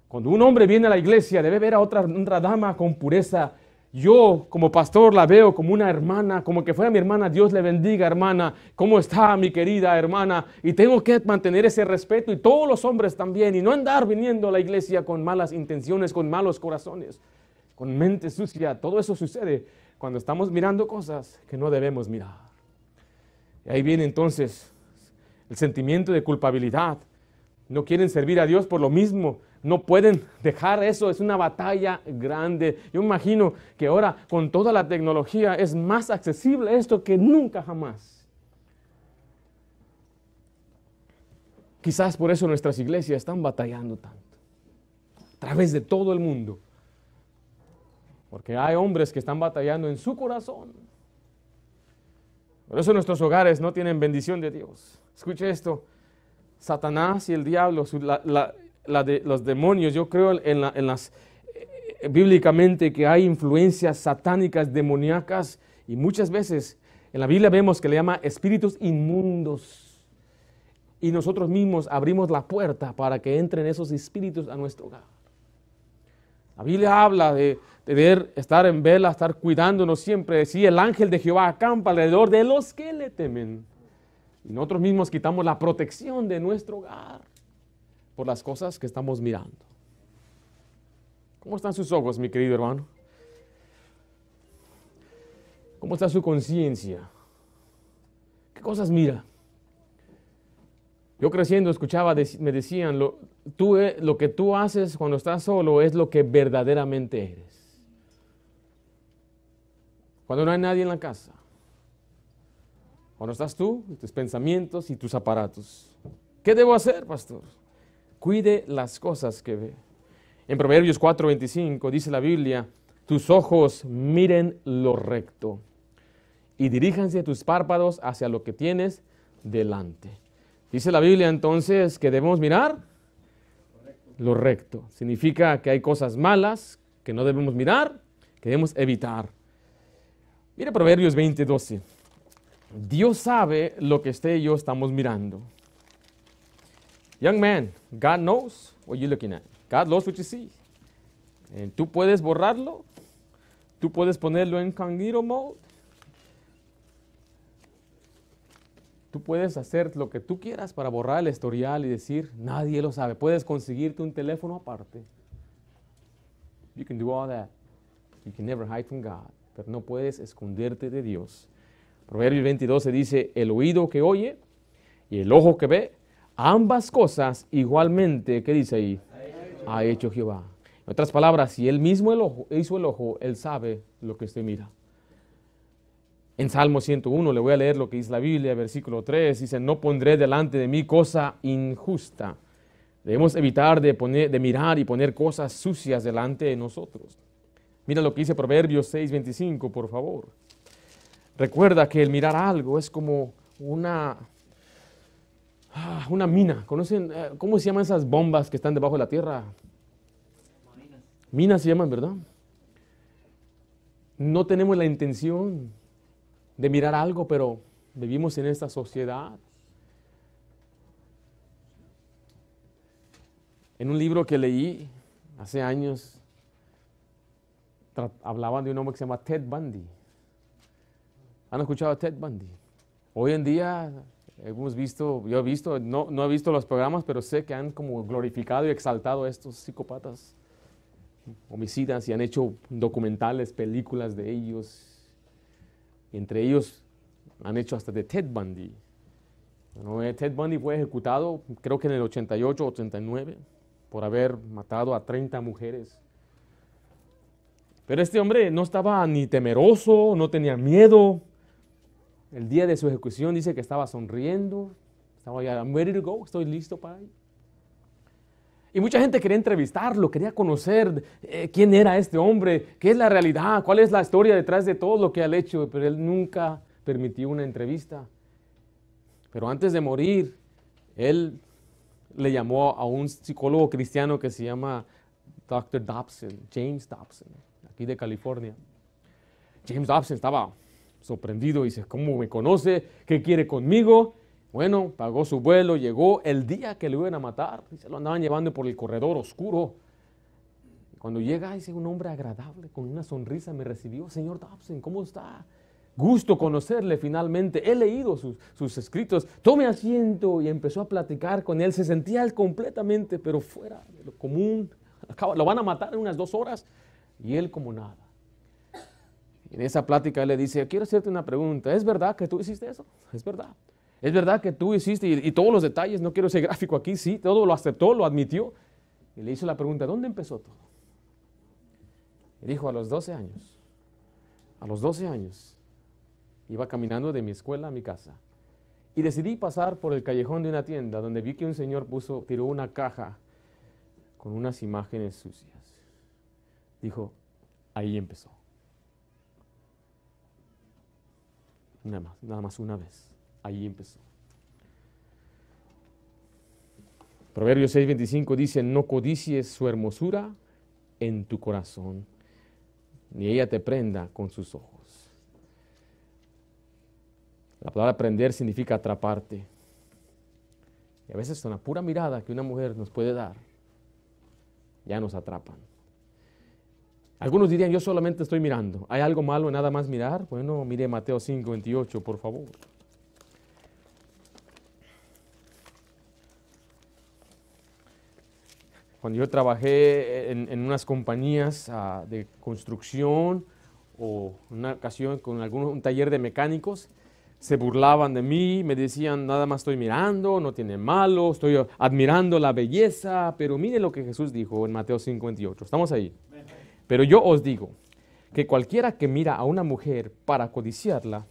Cuando un hombre viene a la iglesia, debe ver a otra, dama con pureza. Yo como pastor la veo como una hermana, como que fuera mi hermana. Dios le bendiga, hermana. ¿Cómo está mi querida hermana? Y tengo que mantener ese respeto y todos los hombres también. Y no andar viniendo a la iglesia con malas intenciones, con malos corazones, con mente sucia. Todo eso sucede cuando estamos mirando cosas que no debemos mirar. Y ahí viene entonces el sentimiento de culpabilidad. No quieren servir a Dios por lo mismo no pueden dejar eso, es una batalla grande. Yo imagino que ahora con toda la tecnología es más accesible esto que nunca jamás. Quizás por eso nuestras iglesias están batallando tanto, a través de todo el mundo. Porque hay hombres que están batallando en su corazón. Por eso nuestros hogares no tienen bendición de Dios. Escuche esto. Satanás y el diablo, la, los demonios, yo creo en, las eh, bíblicamente que hay influencias satánicas, demoníacas, y muchas veces en la Biblia vemos que le llama espíritus inmundos. Y nosotros mismos abrimos la puerta para que entren esos espíritus a nuestro hogar. La Biblia habla de, de estar en vela, estar cuidándonos siempre. Sí, el ángel de Jehová acampa alrededor de los que le temen nosotros mismos quitamos la protección de nuestro hogar por las cosas que estamos mirando. ¿Cómo están sus ojos, mi querido hermano? ¿Cómo está su conciencia? ¿Qué cosas mira? Yo creciendo escuchaba, me decían, lo, tú, eh, lo que tú haces cuando estás solo es lo que verdaderamente eres. Cuando no hay nadie en la casa. Cuando estás tú, tus pensamientos y tus aparatos. ¿Qué debo hacer, pastor? Cuide las cosas que ve. En Proverbios 4:25 dice la Biblia, tus ojos miren lo recto y diríjanse tus párpados hacia lo que tienes delante. Dice la Biblia entonces que debemos mirar lo recto. Significa que hay cosas malas que no debemos mirar, que debemos evitar. Mira Proverbios 20:12. Dios sabe lo que usted y yo estamos mirando. Young man, God knows what you're looking at. God knows what you see. Eh, tú puedes borrarlo, tú puedes ponerlo en incognito mode, Tú puedes hacer lo que tú quieras para borrar el historial y decir, nadie lo sabe. Puedes conseguirte un teléfono aparte. You can do all that. You can never hide from God. Pero no puedes esconderte de Dios. Proverbios 22 se dice, el oído que oye y el ojo que ve, ambas cosas igualmente, ¿qué dice ahí? Ha hecho Jehová. En otras palabras, si él mismo el ojo, hizo el ojo, él sabe lo que usted mira. En Salmo 101 le voy a leer lo que dice la Biblia, versículo 3, dice, no pondré delante de mí cosa injusta. Debemos evitar de, poner, de mirar y poner cosas sucias delante de nosotros. Mira lo que dice Proverbios 6:25, por favor. Recuerda que el mirar algo es como una, ah, una mina. ¿Conocen eh, cómo se llaman esas bombas que están debajo de la tierra? Minas. Minas se llaman, ¿verdad? No tenemos la intención de mirar algo, pero vivimos en esta sociedad. En un libro que leí hace años, hablaban de un hombre que se llama Ted Bundy. ¿Han escuchado a Ted Bundy? Hoy en día hemos visto, yo he visto, no, no he visto los programas, pero sé que han como glorificado y exaltado a estos psicópatas homicidas y han hecho documentales, películas de ellos entre ellos han hecho hasta de Ted Bundy. Eh, Ted Bundy fue ejecutado, creo que en el 88, 89, por haber matado a 30 mujeres. Pero este hombre no estaba ni temeroso, no tenía miedo. El día de su ejecución dice que estaba sonriendo. Estaba ya, I'm ready to go, estoy listo para ir. Y mucha gente quería entrevistarlo, quería conocer eh, quién era este hombre, qué es la realidad, cuál es la historia detrás de todo lo que ha hecho, pero él nunca permitió una entrevista. Pero antes de morir, él le llamó a un psicólogo cristiano que se llama Dr. Dobson, James Dobson, aquí de California. James Dobson estaba sorprendido dice, ¿cómo me conoce? ¿Qué quiere conmigo? Bueno, pagó su vuelo, llegó el día que le iban a matar y se lo andaban llevando por el corredor oscuro. Cuando llega, dice un hombre agradable, con una sonrisa me recibió. Señor Dobson, ¿cómo está? Gusto conocerle finalmente. He leído sus, sus, escritos. Tome asiento y empezó a platicar con él. Se sentía él completamente, pero fuera de lo común. Lo van a matar en unas dos horas y él como nada. En esa plática él le dice, quiero hacerte una pregunta. ¿Es verdad que tú hiciste eso? Es verdad. Es verdad que tú hiciste, y, todos los detalles, no quiero ese gráfico aquí, sí, todo lo aceptó, lo admitió. Y le hizo la pregunta, ¿dónde empezó todo? Y dijo, a los 12 años. A los 12 años iba caminando de mi escuela a mi casa. Y decidí pasar por el callejón de una tienda donde vi que un señor puso, tiró una caja con unas imágenes sucias. Dijo, ahí empezó. Nada más, nada más una vez. Ahí empezó. Proverbios 6:25 dice, no codicies su hermosura en tu corazón, ni ella te prenda con sus ojos. La palabra prender significa atraparte. Y a veces con la pura mirada que una mujer nos puede dar, ya nos atrapan. Algunos dirían, yo solamente estoy mirando. ¿Hay algo malo en nada más mirar? Bueno, mire Mateo 5, 28, por favor. Cuando yo trabajé en, unas compañías uh, de construcción o una ocasión con algún, un taller de mecánicos, se burlaban de mí, me decían, nada más estoy mirando, no tiene malo, estoy admirando la belleza, pero mire lo que Jesús dijo en Mateo 58. Estamos ahí. Pero yo os digo que cualquiera que mira a una mujer para codiciarla,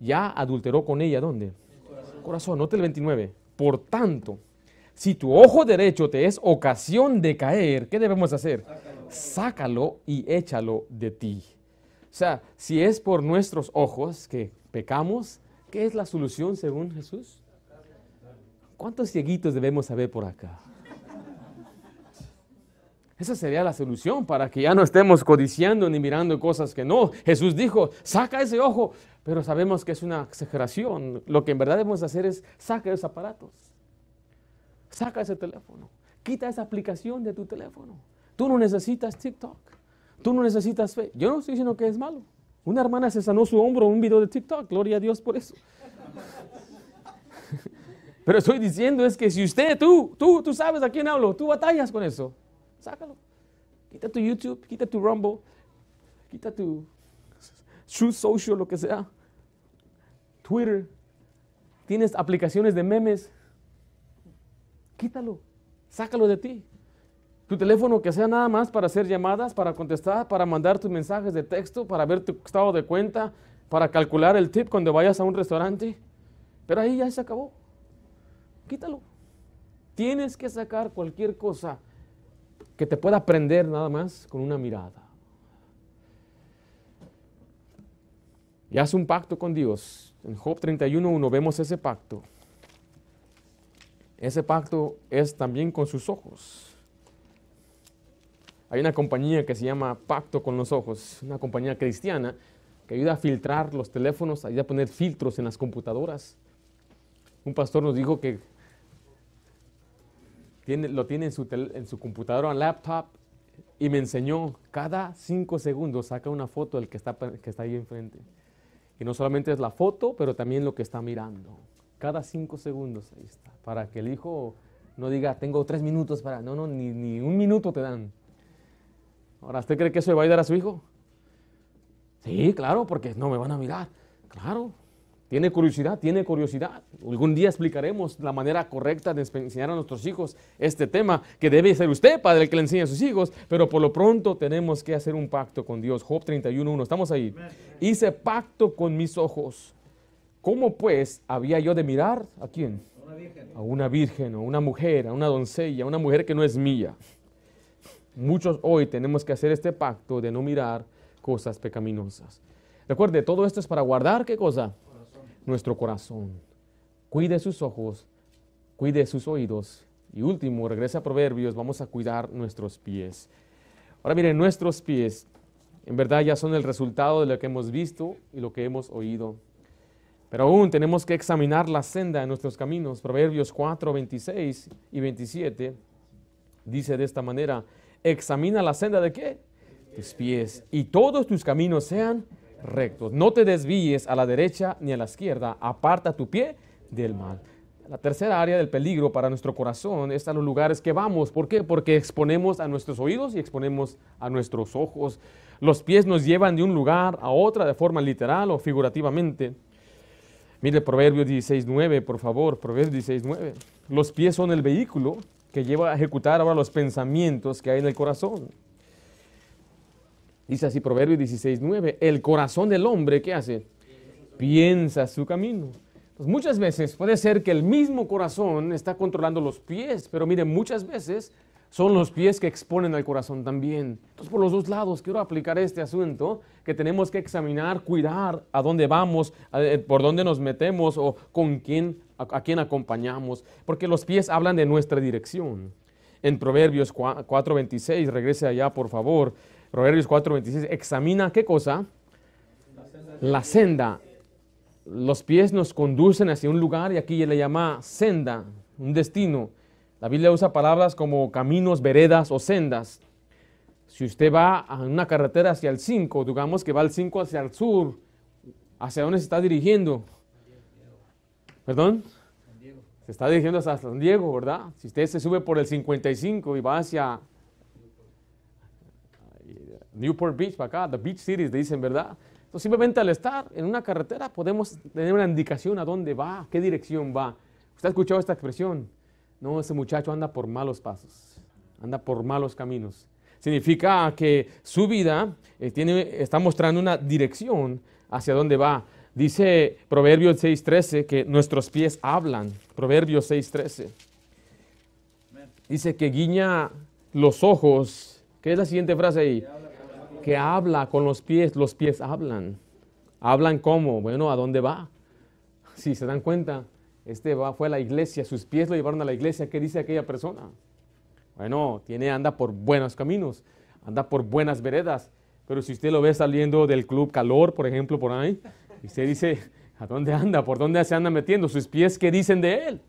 ya adulteró con ella, ¿dónde? Corazón, Corazón note el 29. Por tanto, si tu ojo derecho te es ocasión de caer, ¿qué debemos hacer? Sácalo y échalo de ti. O sea, si es por nuestros ojos que pecamos, ¿qué es la solución según Jesús? ¿Cuántos cieguitos debemos saber por acá? Esa sería la solución para que ya no estemos codiciando ni mirando cosas que no. Jesús dijo, saca ese ojo, pero sabemos que es una exageración. Lo que en verdad debemos hacer es saca esos aparatos, saca ese teléfono, quita esa aplicación de tu teléfono. Tú no necesitas TikTok, tú no necesitas fe. Yo no estoy diciendo que es malo. Una hermana se sanó su hombro en un video de TikTok, gloria a Dios por eso. Pero estoy diciendo es que si usted, tú, tú, tú sabes a quién hablo, tú batallas con eso, sácalo. Quita tu YouTube, quita tu Rumble, quita tu Truth Social, lo que sea. Twitter. Tienes aplicaciones de memes. Quítalo, sácalo de ti. Tu teléfono que sea nada más para hacer llamadas, para contestar, para mandar tus mensajes de texto, para ver tu estado de cuenta, para calcular el tip cuando vayas a un restaurante. Pero ahí ya se acabó. Quítalo. Tienes que sacar cualquier cosa que te pueda aprender nada más con una mirada. Y haz un pacto con Dios. En Job 31.1 vemos ese pacto. Ese pacto es también con sus ojos. Hay una compañía que se llama Pacto con los Ojos, una compañía cristiana que ayuda a filtrar los teléfonos, ayuda a poner filtros en las computadoras. Un pastor nos dijo que lo tiene en su, en su computadora, en laptop, y me enseñó, cada cinco segundos saca una foto del que está, que está ahí enfrente. Y no solamente es la foto, pero también lo que está mirando. Cada cinco segundos ahí está. Para que el hijo no diga, tengo tres minutos para... No, no, ni, ni un minuto te dan. Ahora, ¿usted cree que eso le va a ayudar a su hijo? Sí, claro, porque no me van a mirar. Claro, tiene curiosidad, tiene curiosidad. Algún día explicaremos la manera correcta de enseñar a nuestros hijos este tema, que debe ser usted, padre, el que le enseñe a sus hijos, pero por lo pronto tenemos que hacer un pacto con Dios. Job 31.1, estamos ahí. Hice pacto con mis ojos. ¿Cómo pues había yo de mirar a quién? A una virgen, a una mujer, a una doncella, a una mujer que no es mía. Muchos hoy tenemos que hacer este pacto de no mirar cosas pecaminosas. Recuerde, todo esto es para guardar qué cosa? Nuestro corazón. Cuide sus ojos, cuide sus oídos. Y último, regresa a Proverbios, vamos a cuidar nuestros pies. Ahora miren, nuestros pies en verdad ya son el resultado de lo que hemos visto y lo que hemos oído. Pero aún tenemos que examinar la senda de nuestros caminos. Proverbios 4, 26 y 27 dice de esta manera, examina la senda de qué? Tus pies. Y todos tus caminos sean No te desvíes a la derecha ni a la izquierda. Aparta tu pie del mal. La tercera área del peligro para nuestro corazón es a los lugares que vamos. ¿Por qué? Porque exponemos a nuestros oídos y exponemos a nuestros ojos. Los pies nos llevan de un lugar a otra de forma literal o figurativamente. Mire Proverbios 16.9, por favor, Proverbios 16.9. Los pies son el vehículo que lleva a ejecutar ahora los pensamientos que hay en el corazón. Dice así Proverbios 16, 9, el corazón del hombre, ¿qué hace? Piensa su camino. Pues muchas veces puede ser que el mismo corazón está controlando los pies, pero miren, muchas veces son los pies que exponen al corazón también. Entonces, por los dos lados, quiero aplicar este asunto, que tenemos que examinar, cuidar a dónde vamos, por dónde nos metemos o con quién a, quién acompañamos, porque los pies hablan de nuestra dirección. En Proverbios 4.26, regrese allá por favor, Proverbios 4.26, examina qué cosa? La senda. Los pies nos conducen hacia un lugar y aquí le llama senda, un destino. La Biblia usa palabras como caminos, veredas o sendas. Si usted va a una carretera hacia el 5, digamos que va al 5 hacia el sur, ¿hacia dónde se está dirigiendo? ¿Perdón? Se está dirigiendo hacia San Diego, ¿verdad? Si usted se sube por el 55 y va hacia Newport Beach, para acá, the Beach Cities, dicen, ¿verdad? Entonces, simplemente al estar en una carretera podemos tener una indicación a dónde va, qué dirección va. ¿Usted ha escuchado esta expresión? No, ese muchacho anda por malos pasos, anda por malos caminos. Significa que su vida eh, tiene, está mostrando una dirección hacia dónde va. Dice Proverbios 6.13 que nuestros pies hablan. Proverbios 6.13. Dice que guiña los ojos. ¿Qué es la siguiente frase ahí? Que habla con los pies. Los pies hablan. ¿Hablan cómo? Bueno, ¿a dónde va? Si se dan cuenta, este va, fue a la iglesia, sus pies lo llevaron a la iglesia. ¿Qué dice aquella persona? Bueno, tiene, anda por buenos caminos, anda por buenas veredas. Pero si usted lo ve saliendo del club calor, por ejemplo, por ahí, y usted dice, ¿a dónde anda? ¿Por dónde se anda metiendo? ¿Sus pies qué dicen de él?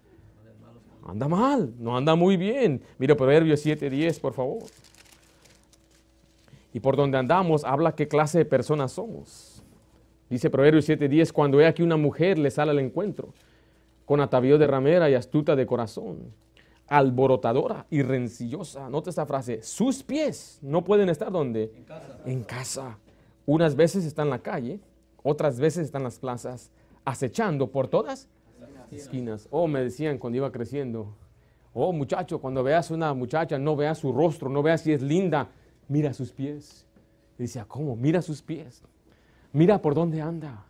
Anda mal, no anda muy bien. Mira Proverbios 7:10, por favor. Y por donde andamos habla qué clase de personas somos. Dice Proverbios 7:10, cuando ve aquí una mujer le sale al encuentro, con atavío de ramera y astuta de corazón, alborotadora y rencillosa. Nota esta frase, sus pies no pueden estar donde? En casa. En casa. Unas veces está en la calle, otras veces están en las plazas, acechando por todas esquinas. Oh, me decían cuando iba creciendo, oh muchacho, cuando veas una muchacha, no veas su rostro, no veas si es linda, mira sus pies. Y decía, ¿cómo? Mira sus pies. Mira por dónde anda.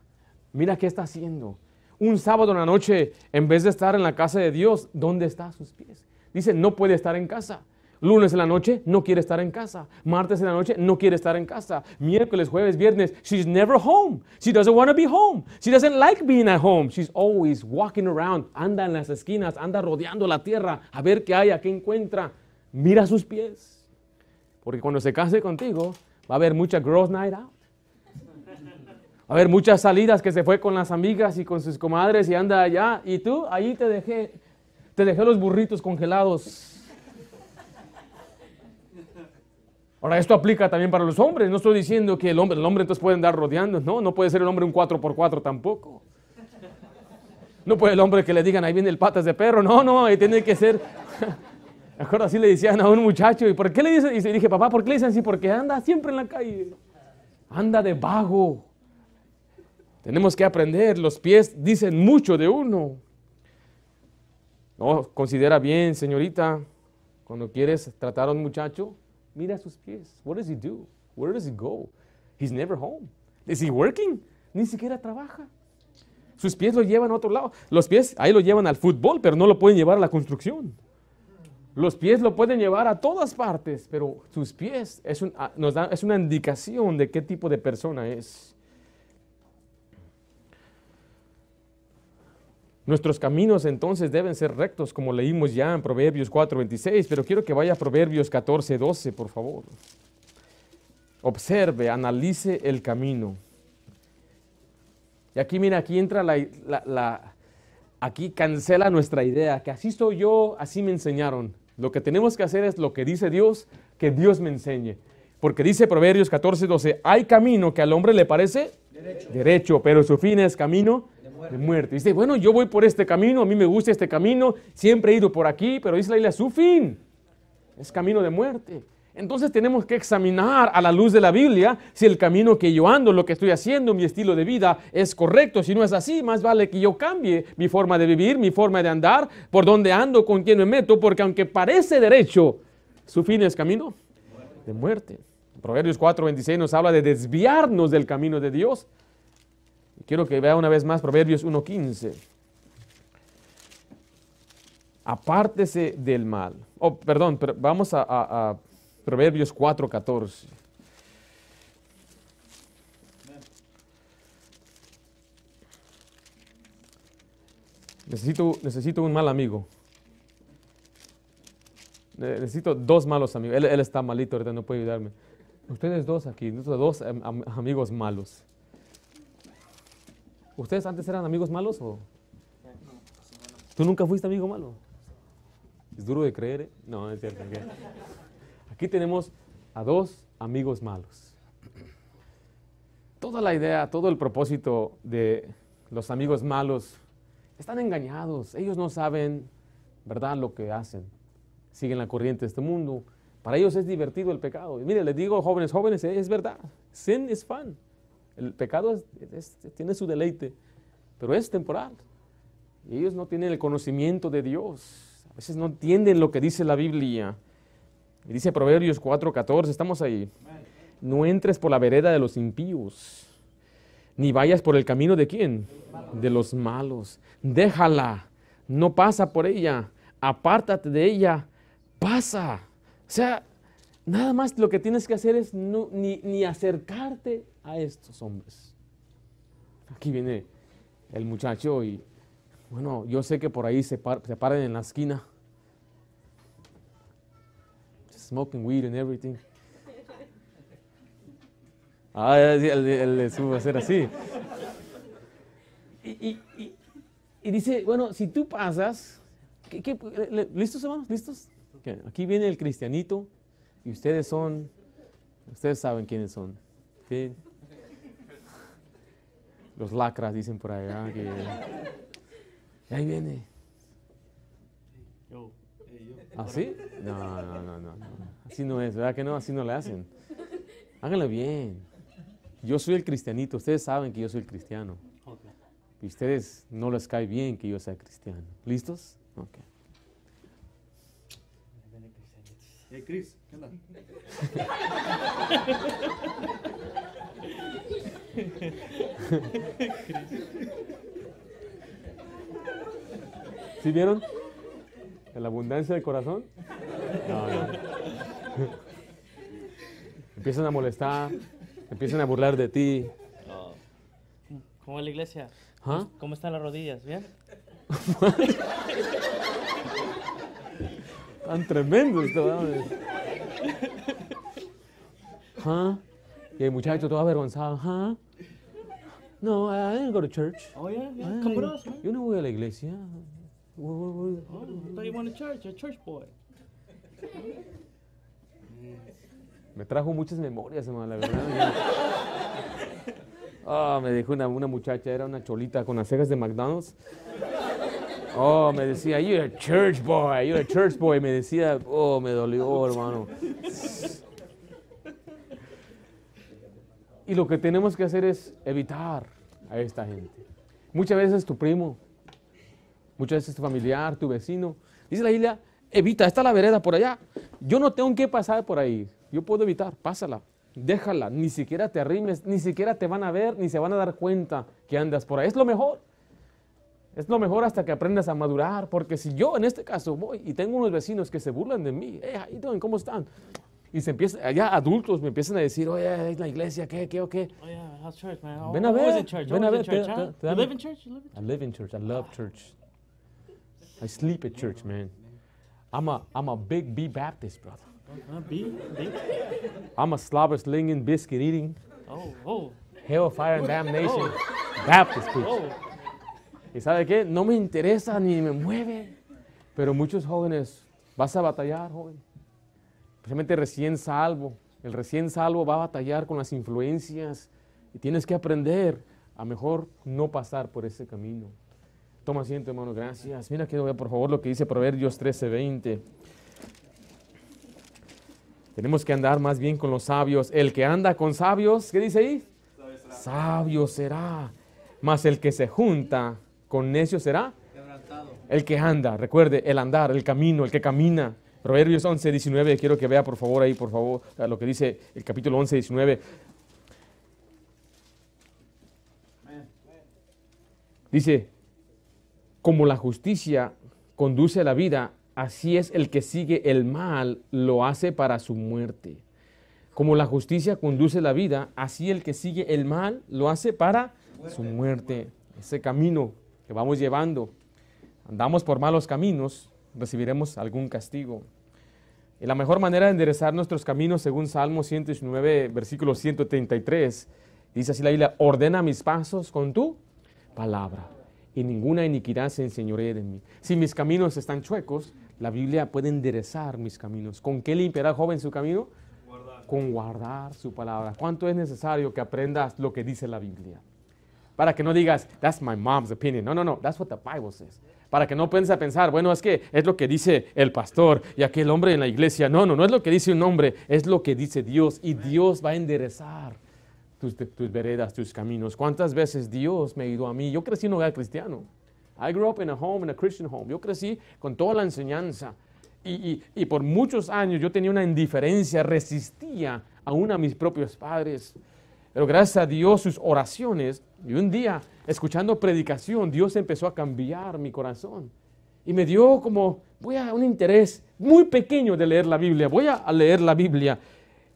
Mira qué está haciendo. Un sábado en la noche, en vez de estar en la casa de Dios, ¿dónde está sus pies? Dice, no puede estar en casa. Lunes en la noche no quiere estar en casa. Martes en la noche no quiere estar en casa. Miércoles, jueves, viernes, she's never home. She doesn't want to be home. She doesn't like being at home. She's always walking around. Anda en las esquinas, anda rodeando la tierra a ver qué hay, a qué encuentra. Mira sus pies. Porque cuando se case contigo, va a haber mucha girls night out. Va a haber muchas salidas que se fue con las amigas y con sus comadres y anda allá. Y tú, ahí te dejé, te dejé los burritos congelados Ahora, esto aplica también para los hombres. No estoy diciendo que el hombre, el hombre entonces puede andar rodeando. No, no puede ser el hombre un 4x4 tampoco. No puede el hombre que le digan, ahí viene el patas de perro. No, no, ahí tiene que ser. Mejor así le decían a un muchacho. ¿Y por qué le dicen? Y dije, papá, ¿por qué le dicen así? Porque anda siempre en la calle. Anda de vago. Tenemos que aprender. Los pies dicen mucho de uno. No, considera bien, señorita, cuando quieres tratar a un muchacho, Mira sus pies. What does he do? Where does he go? He's never home. Is he working? Ni siquiera trabaja. Sus pies lo llevan a otro lado. Los pies ahí lo llevan al fútbol, pero no lo pueden llevar a la construcción. Los pies lo pueden llevar a todas partes, pero sus pies es, ah, es una indicación de qué tipo de persona es. Nuestros caminos entonces deben ser rectos, como leímos ya en Proverbios 4:26, pero quiero que vaya a Proverbios 14:12, por favor. Observe, analice el camino. Y aquí, mira, aquí entra la, la, aquí cancela nuestra idea, que así soy yo, así me enseñaron. Lo que tenemos que hacer es lo que dice Dios, que Dios me enseñe. Porque dice Proverbios 14:12, hay camino que al hombre le parece derecho, derecho pero su fin es camino de muerte. Dice, bueno, yo voy por este camino, a mí me gusta este camino, siempre he ido por aquí, pero dice la isla, su fin es camino de muerte. Entonces tenemos que examinar a la luz de la Biblia si el camino que yo ando, lo que estoy haciendo, mi estilo de vida es correcto. Si no es así, más vale que yo cambie mi forma de vivir, mi forma de andar, por dónde ando, con quién me meto, porque aunque parece derecho, su fin es camino de muerte. Proverbios 4:26 nos habla de desviarnos del camino de Dios. Quiero que vea una vez más Proverbios 1.15. Apártese del mal. Oh, perdón, pero vamos a, a Proverbios 4.14. Necesito, necesito un mal amigo. Necesito dos malos amigos. Él, está malito, ahorita no puede ayudarme. Ustedes dos aquí, dos amigos malos. ¿Ustedes antes eran amigos malos o? ¿Tú nunca fuiste amigo malo? Es duro de creer, ¿eh? No, es cierto. Aquí tenemos a dos amigos malos. Toda la idea, todo el propósito de los amigos malos están engañados. Ellos no saben, ¿verdad?, lo que hacen. Siguen la corriente de este mundo. Para ellos es divertido el pecado. Y mire, les digo, jóvenes, jóvenes, es verdad. Sin es fun. El pecado tiene su deleite, pero es temporal. Ellos no tienen el conocimiento de Dios. A veces no entienden lo que dice la Biblia. Dice Proverbios 4:14, estamos ahí. No entres por la vereda de los impíos, ni vayas por el camino de quién? De los malos. Déjala, no pasa por ella, apártate de ella, pasa. O sea, nada más lo que tienes que hacer es ni, ni acercarte a estos hombres. Aquí viene el muchacho y, bueno, yo sé que por ahí se, se paran en la esquina smoking weed and everything. Ah, él, sube a hacer así. Y, dice, bueno, si tú pasas, listos hermanos? ¿Listos? Aquí viene el cristianito y ustedes son, ustedes saben quiénes son. Los lacras dicen por allá. Que, ahí viene. ¿Ah, no, no, no, no, Así no es, ¿verdad que no? Así no le hacen. Háganlo bien. Yo soy el cristianito, ustedes saben que yo soy el cristiano. Y ustedes no les cae bien que yo sea cristiano. ¿Listos? Ok. Hey, Chris, ¿qué onda? ¿Sí vieron? La abundancia del corazón? empiezan a molestar, empiezan a burlar de ti. ¿Cómo es la iglesia? ¿Ah? ¿Cómo están las rodillas? ¿Bien? Tan tremendo esto. ¿Ah? Y el muchacho todo avergonzado. ¿Ah? No, I didn't go to church. Oh, yeah, yeah. Yo no voy a la iglesia. Oh, I thought you went to church, a church boy. Me trajo muchas memorias, hermano, la verdad. Oh, me dijo una, una, muchacha, era una cholita con las cejas de McDonald's. Oh, me decía, you're a church boy, you're a church boy. Me decía, oh, me dolió, hermano. Y lo que tenemos que hacer es evitar a esta gente. Muchas veces tu primo, muchas veces tu familiar, tu vecino. Dice la Biblia, evita, está la vereda por allá. Yo no tengo que pasar por ahí. Yo puedo evitar, pásala, déjala. Ni siquiera te arrimes, ni siquiera te van a ver, ni se van a dar cuenta que andas por ahí. Es lo mejor. Es lo mejor hasta que aprendas a madurar, porque si yo en este caso voy y tengo unos vecinos que se burlan de mí, hey, ¿cómo están? Y se empieza, allá adultos me empiezan a decir, oye, es la iglesia, ¿qué, qué, o qué? Oh, yeah, how's church, man? Oh, ven a ver, ven a ver. You live in church? You live in church? I live in church, I love church. I sleep at church, man. I'm a, I'm a big B Baptist, brother. Uh, B? I'm a slobber slinging, biscuit eating. Oh, oh. Hellfire and damnation. Oh. Baptist preach. Oh. ¿Y sabe qué? No me interesa ni me mueve. Pero muchos jóvenes, vas a batallar, joven especialmente recién salvo. El recién salvo va a batallar con las influencias y tienes que aprender a mejor no pasar por ese camino. Toma asiento, hermano, gracias. Mira que por favor lo que dice Proverbios 13:20. Tenemos que andar más bien con los sabios. El que anda con sabios, ¿qué dice ahí? Sabio será. Mas el que se junta con necios será. El que anda, recuerde, el andar, el camino, el que camina Proverbios 11, 19, quiero que vea por favor ahí, por favor, lo que dice el capítulo 11, 19. Dice, como la justicia conduce a la vida, así es el que sigue el mal, lo hace para su muerte. Como la justicia conduce la vida, así el que sigue el mal, lo hace para su muerte. Ese camino que vamos llevando, andamos por malos caminos, recibiremos algún castigo. Y la mejor manera de enderezar nuestros caminos, según Salmo 119, versículo 133, dice así la Biblia, ordena mis pasos con tu palabra, y ninguna iniquidad se enseñoree de mí. Si mis caminos están chuecos, la Biblia puede enderezar mis caminos. ¿Con qué limpiará el joven su camino? Con guardar su palabra. ¿Cuánto es necesario que aprendas lo que dice la Biblia? Para que no digas, that's my mom's opinion. No, no, no, that's what the Bible says. Para que no pienses a pensar, bueno, es que es lo que dice el pastor y aquel hombre en la iglesia. No, no, no es lo que dice un hombre, es lo que dice Dios. Y Dios va a enderezar tus, veredas, tus caminos. ¿Cuántas veces Dios me ido a mí? Yo crecí en un hogar cristiano. I grew up in a home, in a Christian home. Yo crecí con toda la enseñanza. Y, y por muchos años yo tenía una indiferencia, resistía aún a mis propios padres. Pero gracias a Dios, sus oraciones, y un día, escuchando predicación, Dios empezó a cambiar mi corazón. Y me dio como, voy a un interés muy pequeño de leer la Biblia, voy a leer la Biblia.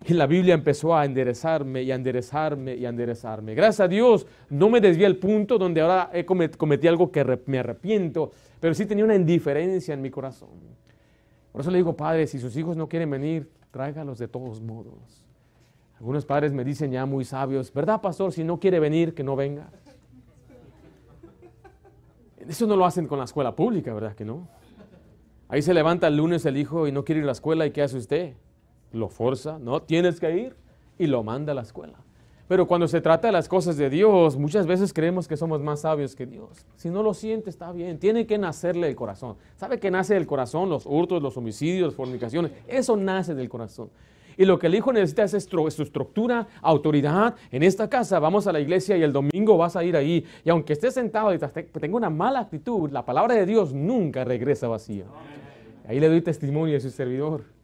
Y la Biblia empezó a enderezarme y a enderezarme y a enderezarme. Gracias a Dios no me desvié al punto donde ahora he cometí algo que me arrepiento, pero sí tenía una indiferencia en mi corazón. Por eso le digo, padre, si sus hijos no quieren venir, tráigalos de todos modos. Algunos padres me dicen ya muy sabios, ¿verdad, pastor? Si no quiere venir, que no venga. Eso no lo hacen con la escuela pública, ¿verdad que no? Ahí se levanta el lunes el hijo y no quiere ir a la escuela y ¿qué hace usted? Lo forza, no, tienes que ir y lo manda a la escuela. Pero cuando se trata de las cosas de Dios, muchas veces creemos que somos más sabios que Dios. Si no lo siente, está bien. Tiene que nacerle el corazón. ¿Sabe que nace del corazón? Los hurtos, los homicidios, las fornicaciones. Eso nace del corazón. Y lo que el hijo necesita es su estructura, autoridad. En esta casa vamos a la iglesia y el domingo vas a ir ahí. Y aunque estés sentado y tenga una mala actitud, la palabra de Dios nunca regresa vacía. Ahí le doy testimonio a su servidor.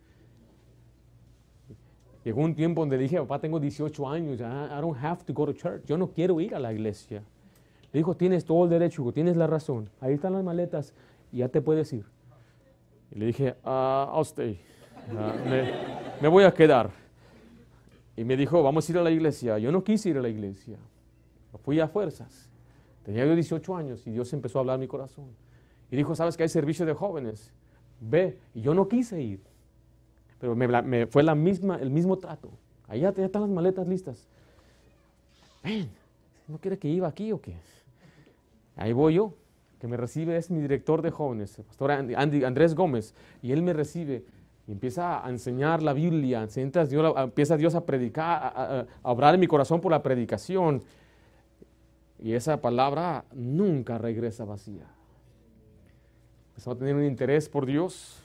Llegó un tiempo donde dije, papá, tengo 18 años, I don't have to go to church. Yo no quiero ir a la iglesia. Le dijo, tienes todo el derecho, tienes la razón. Ahí están las maletas y ya te puedes ir. Y le dije, uh, I'll stay. Uh, me, voy a quedar. Y me dijo, vamos a ir a la iglesia. Yo no quise ir a la iglesia. Fui a fuerzas. Tenía yo 18 años y Dios empezó a hablar mi corazón. Y dijo, ¿sabes que hay servicio de jóvenes? Ve. Y yo no quise ir. Pero me, fue la misma, el mismo trato. Ahí ya, están las maletas listas. Ven, ¿no quiere que iba aquí o qué? Ahí voy yo. Que me recibe es mi director de jóvenes, el pastor Andrés Gómez. Y él me recibe y empieza a enseñar la Biblia, empieza Dios a predicar, a, a, obrar en mi corazón por la predicación. Y esa palabra nunca regresa vacía. Empezamos a tener un interés por Dios.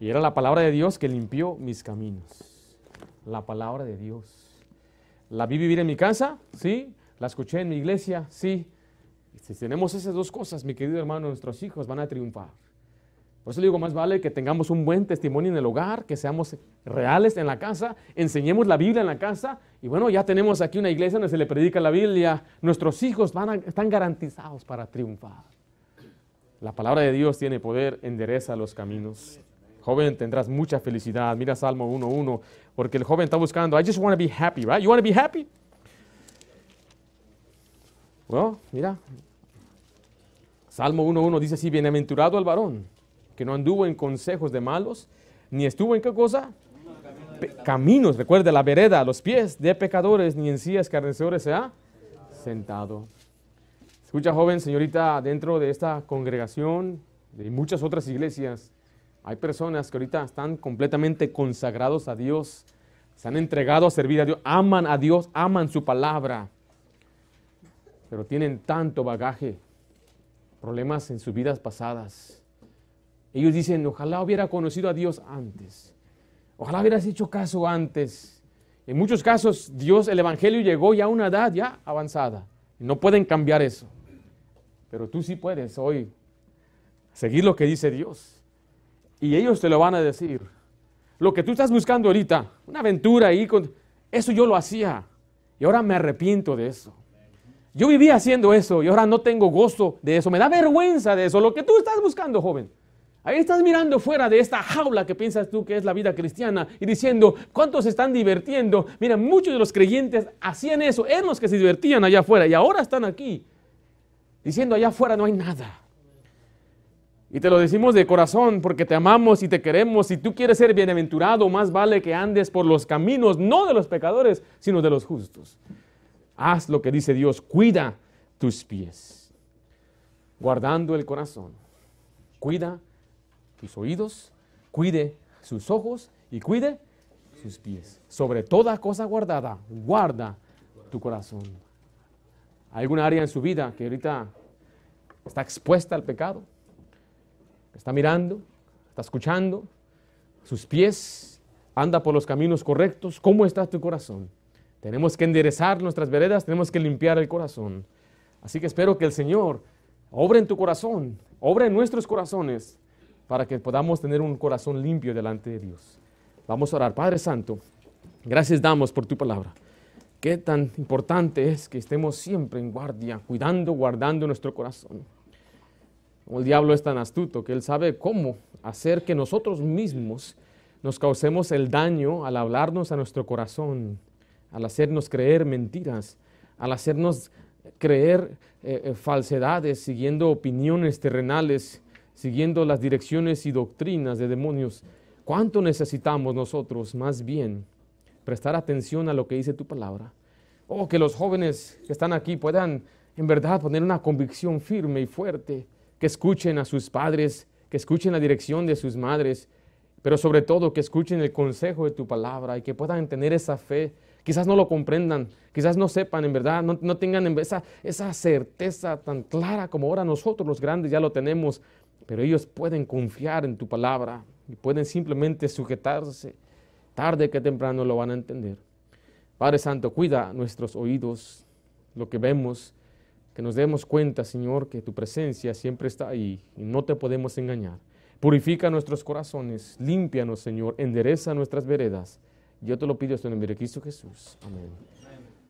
Y era la palabra de Dios que limpió mis caminos. La palabra de Dios. La vi vivir en mi casa, sí. La escuché en mi iglesia, sí. Si tenemos esas dos cosas, mi querido hermano, nuestros hijos van a triunfar. Por eso digo, más vale que tengamos un buen testimonio en el hogar, que seamos reales en la casa, enseñemos la Biblia en la casa y bueno, ya tenemos aquí una iglesia donde se le predica la Biblia. Nuestros hijos van están garantizados para triunfar. La palabra de Dios tiene poder, endereza los caminos. Joven, tendrás mucha felicidad. Mira Salmo 1.1, porque el joven está buscando, I just want to be happy, right? You want to be happy? Bueno, mira. Salmo 1.1 dice así, bienaventurado el varón que no anduvo en consejos de malos, ni estuvo en qué cosa? caminos, recuerde la vereda, los pies de pecadores, ni en sillas escarnecedores se ha sentado. Escucha, joven, señorita, dentro de esta congregación, de muchas otras iglesias, hay personas que ahorita están completamente consagrados a Dios, se han entregado a servir a Dios, aman a Dios, aman su palabra, pero tienen tanto bagaje, problemas en sus vidas pasadas ellos dicen, ojalá hubiera conocido a Dios antes. Ojalá hubieras hecho caso antes. En muchos casos, Dios, el Evangelio llegó ya a una edad ya avanzada. No pueden cambiar eso. Pero tú sí puedes hoy seguir lo que dice Dios. Y ellos te lo van a decir. Lo que tú estás buscando ahorita, una aventura ahí, con, eso yo lo hacía. Y ahora me arrepiento de eso. Yo vivía haciendo eso y ahora no tengo gozo de eso. Me da vergüenza de eso. Lo que tú estás buscando, joven. Ahí estás mirando fuera de esta jaula que piensas tú que es la vida cristiana y diciendo, ¿cuántos están divirtiendo? Mira, muchos de los creyentes hacían eso, eran los que se divertían allá afuera y ahora están aquí diciendo, allá afuera no hay nada. Y te lo decimos de corazón porque te amamos y te queremos. Si tú quieres ser bienaventurado, más vale que andes por los caminos, no de los pecadores, sino de los justos. Haz lo que dice Dios, cuida tus pies, guardando el corazón. Cuida sus oídos, cuide sus ojos y cuide sus pies. Sobre toda cosa guardada, guarda tu corazón. Hay alguna área en su vida que ahorita está expuesta al pecado. Está mirando, está escuchando, sus pies anda por los caminos correctos. ¿Cómo está tu corazón? Tenemos que enderezar nuestras veredas, tenemos que limpiar el corazón. Así que espero que el Señor obre en tu corazón, obre en nuestros corazones, para que podamos tener un corazón limpio delante de Dios. Vamos a orar. Padre Santo, gracias damos por tu palabra. Qué tan importante es que estemos siempre en guardia, cuidando, guardando nuestro corazón. Como el diablo es tan astuto que él sabe cómo hacer que nosotros mismos nos causemos el daño al hablarnos a nuestro corazón, al hacernos creer mentiras, al hacernos creer eh, eh, falsedades, siguiendo opiniones terrenales, siguiendo las direcciones y doctrinas de demonios. ¿Cuánto necesitamos nosotros más bien prestar atención a lo que dice tu palabra? Oh, que los jóvenes que están aquí puedan en verdad poner una convicción firme y fuerte, que escuchen a sus padres, que escuchen la dirección de sus madres, pero sobre todo que escuchen el consejo de tu palabra y que puedan tener esa fe. Quizás no lo comprendan, quizás no sepan en verdad, no, tengan esa, esa certeza tan clara como ahora nosotros los grandes ya lo tenemos, pero ellos pueden confiar en tu palabra y pueden simplemente sujetarse. Tarde que temprano lo van a entender. Padre Santo, cuida nuestros oídos, lo que vemos, que nos demos cuenta, Señor, que tu presencia siempre está ahí y no te podemos engañar. Purifica nuestros corazones, límpianos, Señor, endereza nuestras veredas. Yo te lo pido en el nombre de Cristo Jesús. Amén.